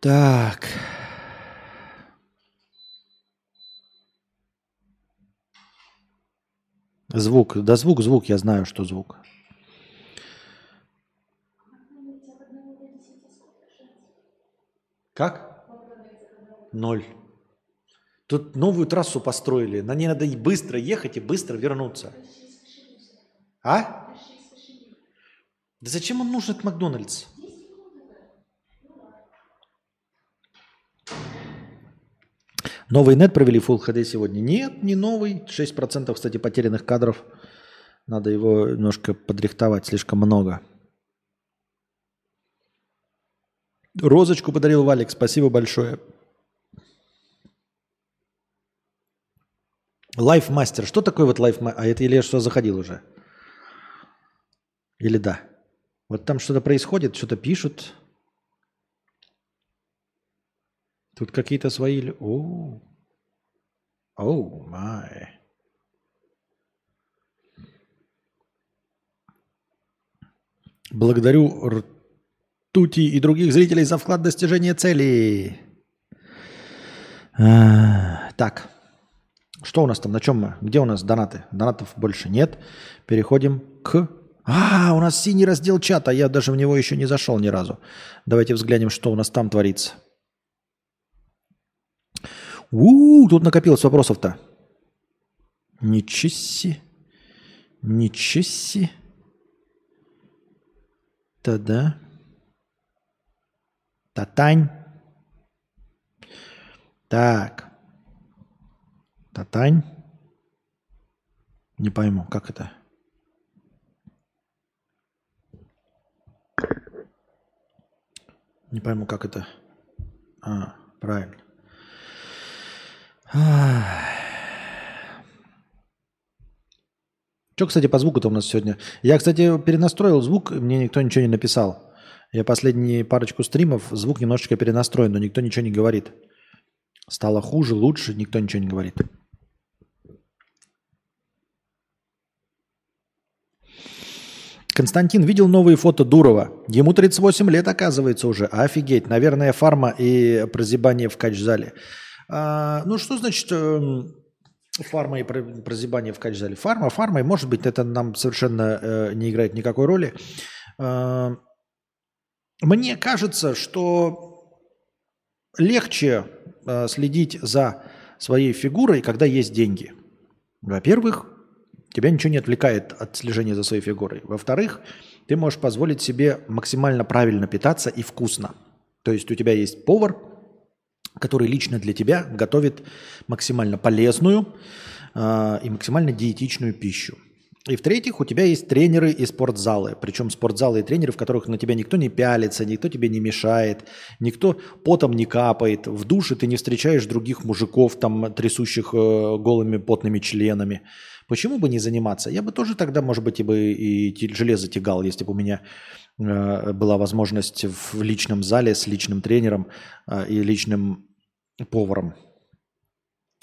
так. Звук. Да звук, звук, я знаю, что звук. Как? Ноль. Тут новую трассу построили. На ней надо и быстро ехать и быстро вернуться. А? Да зачем он нужен, этот Макдональдс? Новый нет провели Full HD сегодня? Нет, не новый. 6%, кстати, потерянных кадров. Надо его немножко подрихтовать, слишком много. Розочку подарил Валик, спасибо большое. Лайфмастер. Что такое вот лайфмастер? А это или я что заходил уже? Или да? Вот там что-то происходит, что-то пишут. Тут какие-то свои... О, о, май. Благодарю Ртути и других зрителей за вклад в достижение целей. А, так, что у нас там, на чем мы? Где у нас донаты? Донатов больше нет. Переходим к... А, у нас синий раздел чата, я даже в него еще не зашел ни разу. Давайте взглянем, что у нас там творится. У, тут накопилось вопросов-то. Ничего себе. Та-да. Татань. Так. Татань. Не пойму, как это? Не пойму, как это. А, правильно. Что, кстати, по звуку-то у нас сегодня? Я, кстати, перенастроил звук, мне никто ничего не написал. Я последние парочку стримов, звук немножечко перенастроен, но никто ничего не говорит. Стало хуже, лучше, никто ничего не говорит. Константин видел новые фото Дурова. Ему 38 лет, оказывается, уже. Офигеть. Наверное, фарма и прозябание в кач-зале. А, ну, что значит э, фарма и прозябание в кач-зале? Фарма, фарма, и может быть, это нам совершенно э, не играет никакой роли. Э, мне кажется, что легче э, следить за своей фигурой, когда есть деньги. Во-первых, тебя ничего не отвлекает от слежения за своей фигурой. Во-вторых, ты можешь позволить себе максимально правильно питаться и вкусно. То есть у тебя есть повар, который лично для тебя готовит максимально полезную э, и максимально диетичную пищу. И в-третьих, у тебя есть тренеры и спортзалы. Причем спортзалы и тренеры, в которых на тебя никто не пялится, никто тебе не мешает, никто потом не капает. В душе ты не встречаешь других мужиков, там, трясущих э, голыми потными членами. Почему бы не заниматься? Я бы тоже тогда, может быть, и бы и железо тягал, если бы у меня э, была возможность в личном зале с личным тренером э, и личным поваром.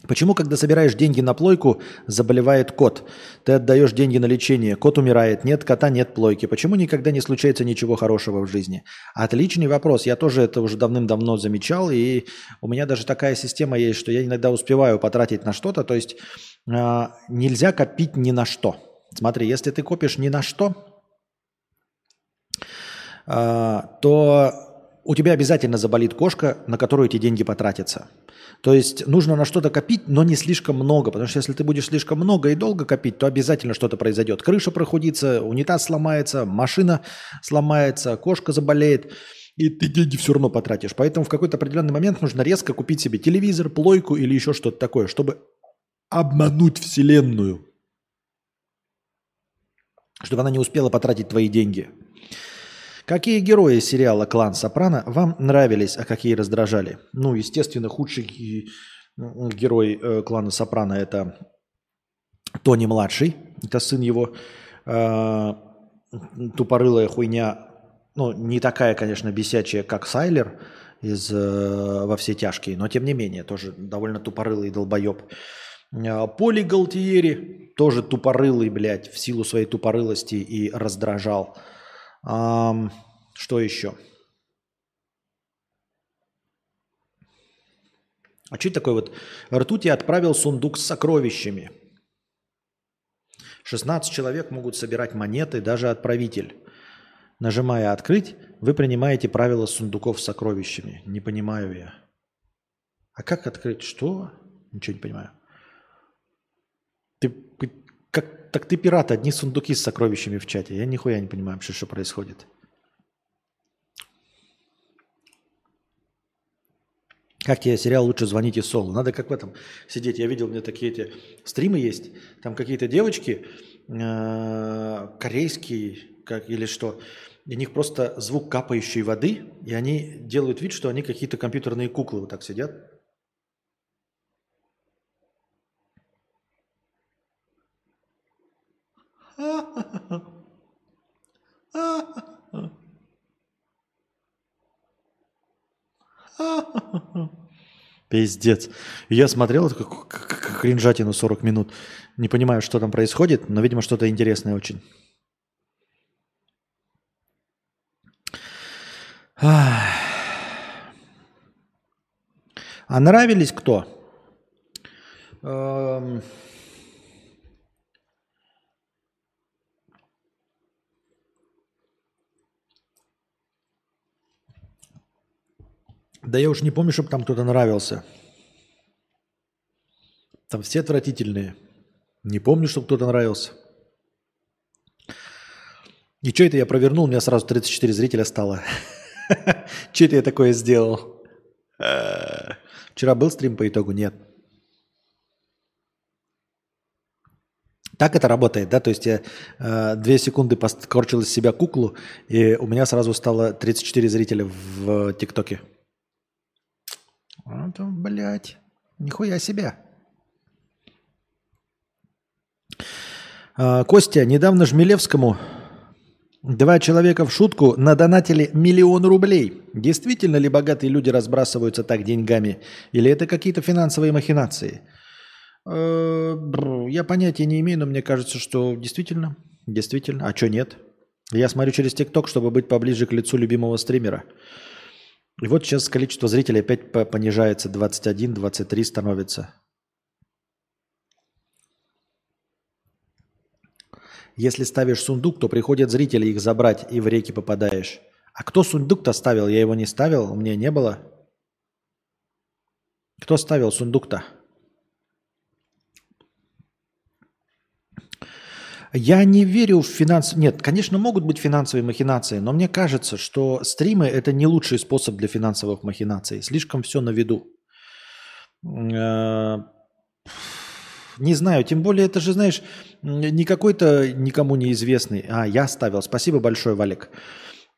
Почему, когда собираешь деньги на плойку, заболевает кот? Ты отдаешь деньги на лечение, кот умирает, нет кота, нет плойки. Почему никогда не случается ничего хорошего в жизни? Отличный вопрос. Я тоже это уже давным-давно замечал, и у меня даже такая система есть, что я иногда успеваю потратить на что-то. То есть э, нельзя копить ни на что. Смотри, если ты копишь ни на что, э, то у тебя обязательно заболит кошка, на которую эти деньги потратятся. То есть нужно на что-то копить, но не слишком много, потому что если ты будешь слишком много и долго копить, то обязательно что-то произойдет. Крыша прохудится, унитаз сломается, машина сломается, кошка заболеет, и ты деньги все равно потратишь. Поэтому в какой-то определенный момент нужно резко купить себе телевизор, плойку или еще что-то такое, чтобы обмануть Вселенную, чтобы она не успела потратить твои деньги. Какие герои сериала «Клан Сопрано» вам нравились, а какие раздражали? Ну, естественно, худший герой э, клана Сопрано – это Тони-младший, это сын его. Э, тупорылая хуйня, ну, не такая, конечно, бесячая, как Сайлер из э, «Во все тяжкие», но тем не менее, тоже довольно тупорылый долбоеб. Э, Поли Галтиери, тоже тупорылый, блядь, в силу своей тупорылости и раздражал. Что еще? А что это такое вот? Ртуть я отправил сундук с сокровищами. 16 человек могут собирать монеты, даже отправитель. Нажимая «Открыть», вы принимаете правила сундуков с сокровищами. Не понимаю я. А как открыть? Что? Ничего не понимаю. Ты, как, так ты пират, одни сундуки с сокровищами в чате. Я нихуя не понимаю вообще, что происходит. Как тебе сериал «Лучше звоните Солу»? Надо как в этом сидеть. Я видел, у меня такие эти стримы есть. Там какие-то девочки э, корейские как, или что. У них просто звук капающей воды, и они делают вид, что они какие-то компьютерные куклы вот так сидят. Пиздец. Я смотрел как кринжатину 40 минут. Не понимаю, что там происходит, но, видимо, что-то интересное очень. А нравились кто? Эм... Да я уж не помню, чтобы там кто-то нравился. Там все отвратительные. Не помню, чтобы кто-то нравился. И что это я провернул, у меня сразу 34 зрителя стало. Что это я такое сделал? Вчера был стрим по итогу? Нет. Так это работает, да? То есть я э, две секунды подкорчил из себя куклу, и у меня сразу стало 34 зрителя в ТикТоке. Вот, блядь, нихуя себе. А, Костя, недавно Жмелевскому два человека в шутку надонатили миллион рублей. Действительно ли богатые люди разбрасываются так деньгами? Или это какие-то финансовые махинации? Э, я понятия не имею, но мне кажется, что действительно, действительно. А что нет? Я смотрю через ТикТок, чтобы быть поближе к лицу любимого стримера. И вот сейчас количество зрителей опять понижается, 21, 23 становится. Если ставишь сундук, то приходят зрители их забрать, и в реки попадаешь. А кто сундук-то ставил? Я его не ставил, у меня не было. Кто ставил сундук-то? Я не верю в финанс... Нет, конечно, могут быть финансовые махинации, но мне кажется, что стримы – это не лучший способ для финансовых махинаций. Слишком все на виду. Э, не знаю, тем более это же, знаешь, не какой-то никому неизвестный. А, я ставил. Спасибо большое, Валик.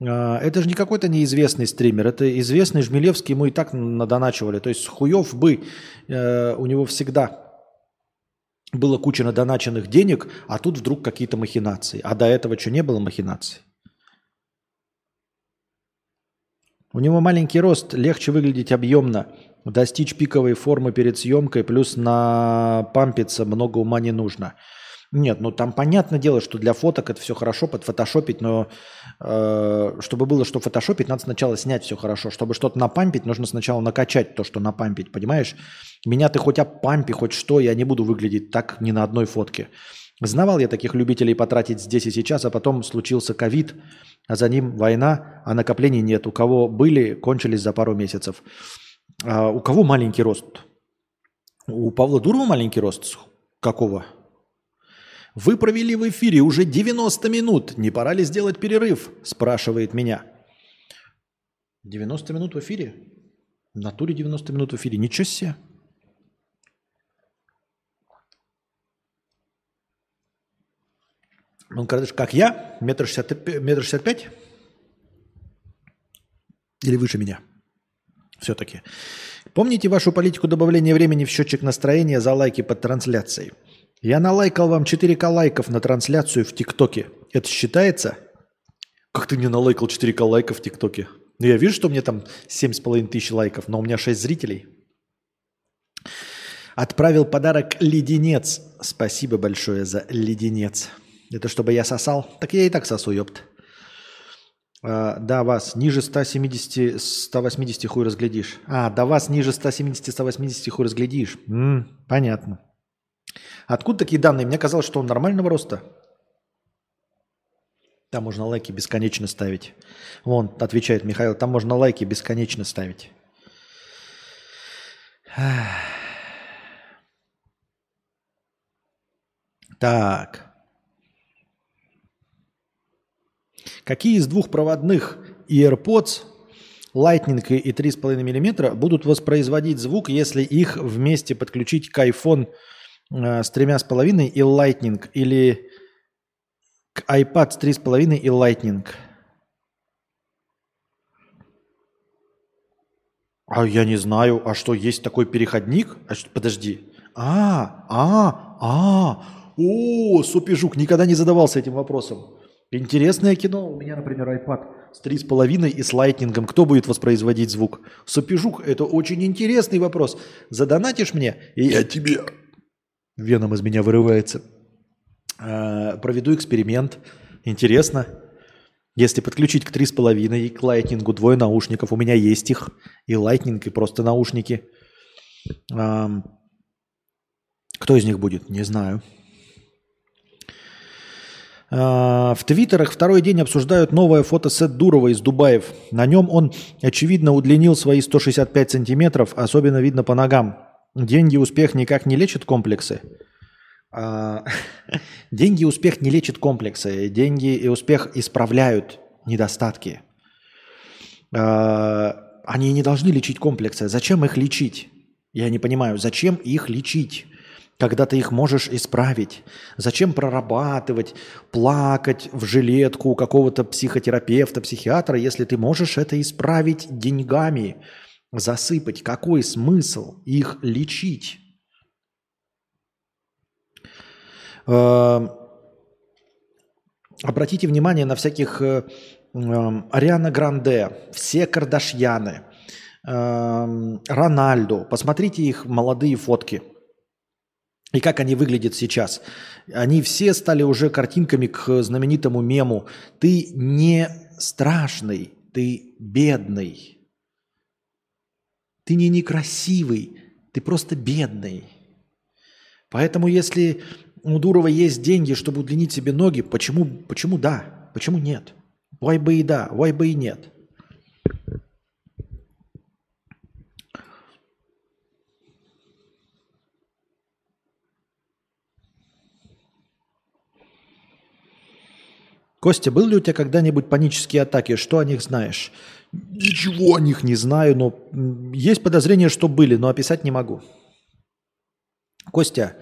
Э, это же не какой-то неизвестный стример, это известный Жмелевский, ему и так надоначивали. То есть хуев бы э, у него всегда было куча надоначенных денег, а тут вдруг какие-то махинации. А до этого что, не было махинаций? У него маленький рост, легче выглядеть объемно, достичь пиковой формы перед съемкой, плюс на пампиться много ума не нужно – нет, ну там понятное дело, что для фоток это все хорошо подфотошопить, но э, чтобы было что фотошопить, надо сначала снять все хорошо. Чтобы что-то напампить, нужно сначала накачать то, что напампить, понимаешь? Меня ты хоть опампи, хоть что, я не буду выглядеть так ни на одной фотке. Знавал я таких любителей потратить здесь и сейчас, а потом случился ковид, а за ним война, а накоплений нет. У кого были, кончились за пару месяцев. А у кого маленький рост? У Павла Дурова маленький рост? Какого? Вы провели в эфире уже 90 минут. Не пора ли сделать перерыв? Спрашивает меня. 90 минут в эфире? В натуре 90 минут в эфире. Ничего себе. Ну, короче, как я, метр шестьдесят пять? Или выше меня? Все-таки. Помните вашу политику добавления времени в счетчик настроения за лайки под трансляцией? Я налайкал вам 4к лайков на трансляцию в ТикТоке. Это считается? Как ты мне налайкал 4к лайков в ТикТоке? Ну, я вижу, что мне там 7,5 тысяч лайков, но у меня 6 зрителей. Отправил подарок леденец. Спасибо большое за леденец. Это чтобы я сосал? Так я и так сосу, ёпт. А, до вас ниже 170, 180 хуй разглядишь. А, до вас ниже 170, 180 хуй разглядишь. М, понятно. Откуда такие данные? Мне казалось, что он нормального роста. Там можно лайки бесконечно ставить. Вон, отвечает Михаил, там можно лайки бесконечно ставить. Так. Какие из двух проводных AirPods Lightning и 3,5 мм будут воспроизводить звук, если их вместе подключить к iPhone э, с 3,5 и Lightning или к iPad с 3,5 и Lightning? А я не знаю, а что, есть такой переходник? А что, подожди. А, а, а, о, Супижук, никогда не задавался этим вопросом. Интересное кино. У меня, например, iPad с 3,5 и с лайтнингом. Кто будет воспроизводить звук? Супижук, это очень интересный вопрос. Задонатишь мне, и я тебе... Веном из меня вырывается. А, проведу эксперимент. Интересно. Если подключить к 3,5 и к лайтнингу двое наушников, у меня есть их, и лайтнинг, и просто наушники. А, кто из них будет? Не знаю. А, в твиттерах второй день обсуждают новое фото Сет Дурова из Дубаев. На нем он, очевидно, удлинил свои 165 сантиметров, особенно видно по ногам. Деньги успех никак не лечат комплексы. А, деньги и успех не лечат комплексы. Деньги и успех исправляют недостатки. А, они не должны лечить комплексы. Зачем их лечить? Я не понимаю, зачем их лечить? Когда ты их можешь исправить. Зачем прорабатывать, плакать в жилетку у какого-то психотерапевта, психиатра, если ты можешь это исправить деньгами, засыпать? Какой смысл их лечить? Эм, обратите внимание на всяких э, эм, Ариана Гранде, все Кардашьяны, эм, Рональду. Посмотрите их молодые фотки – и как они выглядят сейчас. Они все стали уже картинками к знаменитому мему. Ты не страшный, ты бедный. Ты не некрасивый, ты просто бедный. Поэтому если у Дурова есть деньги, чтобы удлинить себе ноги, почему, почему да, почему нет? Why бы и да, why бы и нет? Костя, был ли у тебя когда-нибудь панические атаки? Что о них знаешь? Ничего о них не знаю, но есть подозрение, что были, но описать не могу. Костя,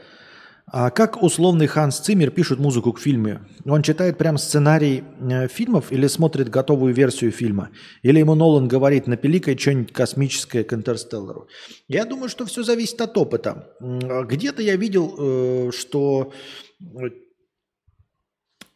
а как условный Ханс Циммер пишет музыку к фильму? Он читает прям сценарий э, фильмов или смотрит готовую версию фильма? Или ему Нолан говорит, напиликай что-нибудь космическое к Интерстеллару? Я думаю, что все зависит от опыта. Где-то я видел, э, что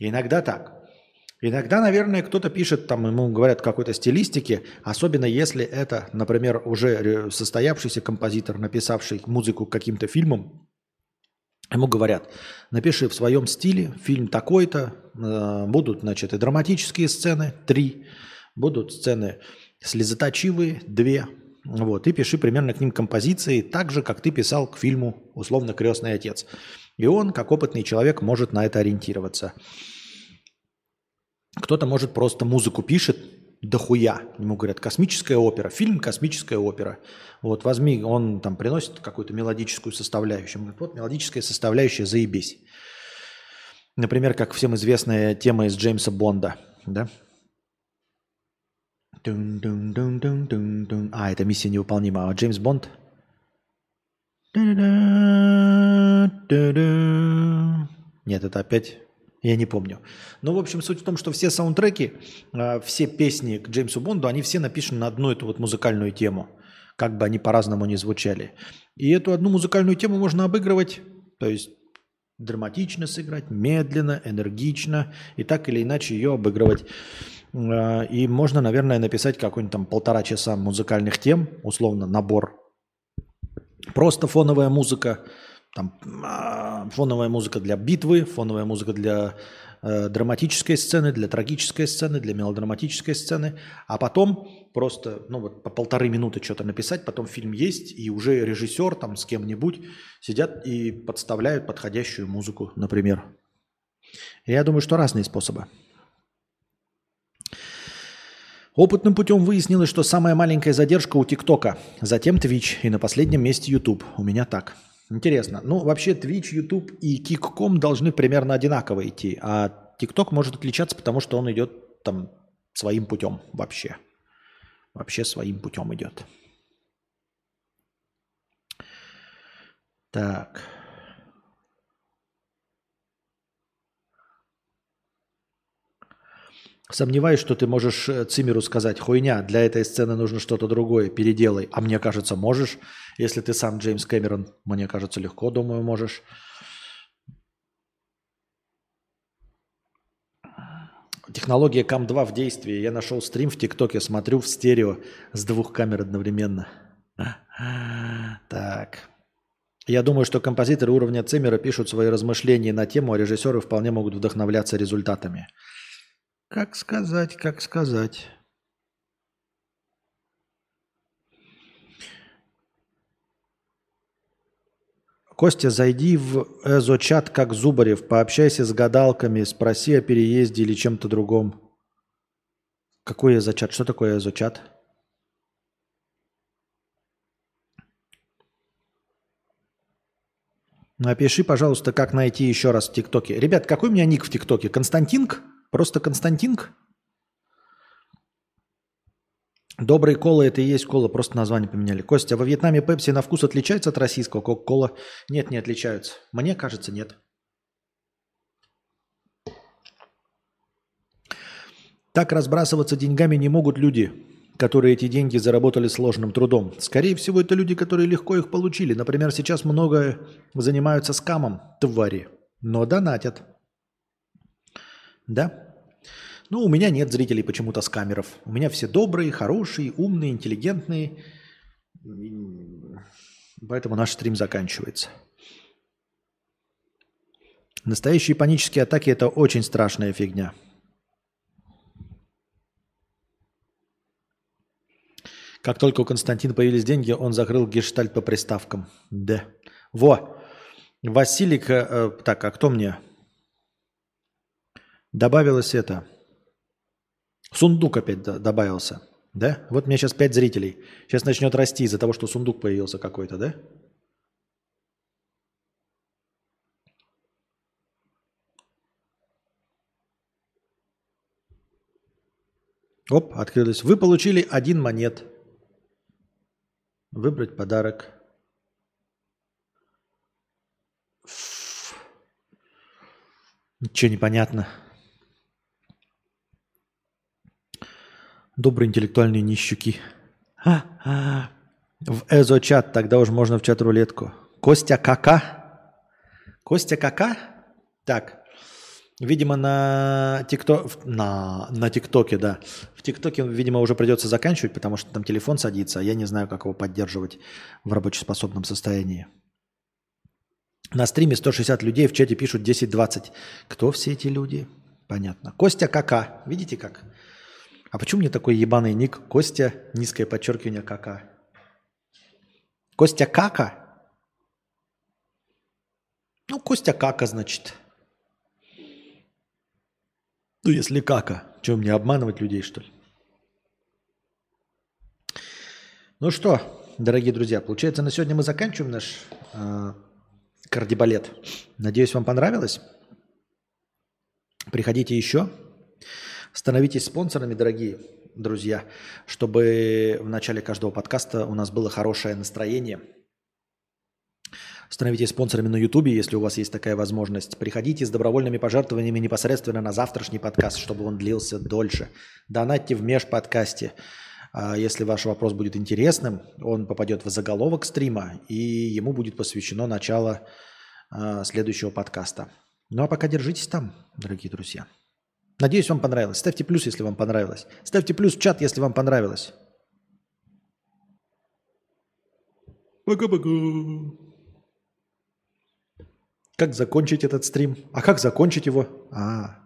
Иногда так. Иногда, наверное, кто-то пишет, там ему говорят какой-то стилистике, особенно если это, например, уже состоявшийся композитор, написавший музыку к каким-то фильмам, ему говорят, напиши в своем стиле фильм такой-то, э, будут, значит, и драматические сцены, три, будут сцены слезоточивые, две, вот, и пиши примерно к ним композиции, так же, как ты писал к фильму, условно, «Крестный отец». И он, как опытный человек, может на это ориентироваться. Кто-то, может, просто музыку пишет, дохуя. Ему говорят, космическая опера, фильм «Космическая опера». Вот возьми, он там приносит какую-то мелодическую составляющую. Он говорит, вот мелодическая составляющая, заебись. Например, как всем известная тема из Джеймса Бонда, да? А, это миссия невыполнима. А Джеймс Бонд? Нет, это опять Я не помню. Но, в общем, суть в том, что все саундтреки, э, все песни к Джеймсу Бонду, они все написаны на одну эту вот музыкальную тему. Как бы они по-разному не звучали. И эту одну музыкальную тему можно обыгрывать, то есть драматично сыграть, медленно, энергично, и так или иначе ее обыгрывать. Э, И можно, наверное, написать какой-нибудь там полтора часа музыкальных тем, условно, набор. Просто фоновая музыка, там, а, фоновая музыка для битвы, фоновая музыка для э, драматической сцены, для трагической сцены, для мелодраматической сцены, а потом просто, ну вот по полторы минуты что-то написать, потом фильм есть, и уже режиссер там с кем-нибудь сидят и подставляют подходящую музыку, например. Я думаю, что разные способы. Опытным путем выяснилось, что самая маленькая задержка у ТикТока, затем Twitch и на последнем месте YouTube. У меня так. Интересно. Ну, вообще Twitch, YouTube и Kik.com должны примерно одинаково идти, а TikTok может отличаться, потому что он идет там своим путем вообще. Вообще своим путем идет. Так. Сомневаюсь, что ты можешь э, Цимеру сказать, хуйня, для этой сцены нужно что-то другое, переделай. А мне кажется, можешь. Если ты сам Джеймс Кэмерон, мне кажется, легко, думаю, можешь. Технология CAM2 в действии. Я нашел стрим в ТикТоке, смотрю в стерео с двух камер одновременно. Так. Я думаю, что композиторы уровня Циммера пишут свои размышления на тему, а режиссеры вполне могут вдохновляться результатами. Как сказать, как сказать. Костя, зайди в эзочат как Зубарев, пообщайся с гадалками, спроси о переезде или чем-то другом. Какой эзочат? Что такое эзочат? Напиши, пожалуйста, как найти еще раз в ТикТоке. Ребят, какой у меня ник в ТикТоке? Константинг? Просто Константинг? Добрый кола это и есть кола, просто название поменяли. Костя, во Вьетнаме Пепси на вкус отличается от российского Кока-кола? Нет, не отличаются. Мне кажется, нет. Так разбрасываться деньгами не могут люди, которые эти деньги заработали сложным трудом. Скорее всего, это люди, которые легко их получили. Например, сейчас много занимаются скамом, твари, но донатят. Да? Ну, у меня нет зрителей почему-то с камеров. У меня все добрые, хорошие, умные, интеллигентные. Поэтому наш стрим заканчивается. Настоящие панические атаки – это очень страшная фигня. Как только у Константина появились деньги, он закрыл гештальт по приставкам. Да. Во. Василик, э, так, а кто мне? Добавилось это. Сундук опять добавился. Да? Вот меня сейчас 5 зрителей. Сейчас начнет расти из-за того, что сундук появился какой-то, да? Оп, открылось. Вы получили один монет. Выбрать подарок. Ничего не понятно. Добрые интеллектуальные нищуки. А, а. В Эзо-чат, тогда уже можно в чат-рулетку. Костя Кака. Костя Кака? Так. Видимо, на ТикТок, на, на ТикТоке, да. В ТикТоке, видимо, уже придется заканчивать, потому что там телефон садится, а я не знаю, как его поддерживать в рабочеспособном состоянии. На стриме 160 людей, в чате пишут 10-20. Кто все эти люди? Понятно. Костя Кака. Видите как? А почему мне такой ебаный ник Костя, низкое подчеркивание Кака? Костя Кака? Ну, Костя Кака, значит. Ну, если кака. Что, мне обманывать людей, что ли? Ну что, дорогие друзья, получается, на сегодня мы заканчиваем наш э, кардибалет. Надеюсь, вам понравилось. Приходите еще. Становитесь спонсорами, дорогие друзья, чтобы в начале каждого подкаста у нас было хорошее настроение. Становитесь спонсорами на Ютубе, если у вас есть такая возможность. Приходите с добровольными пожертвованиями непосредственно на завтрашний подкаст, чтобы он длился дольше. Донатьте в межподкасте. А Если ваш вопрос будет интересным, он попадет в заголовок стрима, и ему будет посвящено начало а, следующего подкаста. Ну а пока держитесь там, дорогие друзья. Надеюсь, вам понравилось. Ставьте плюс, если вам понравилось. Ставьте плюс в чат, если вам понравилось. Пока-пока. Как закончить этот стрим? А как закончить его? А,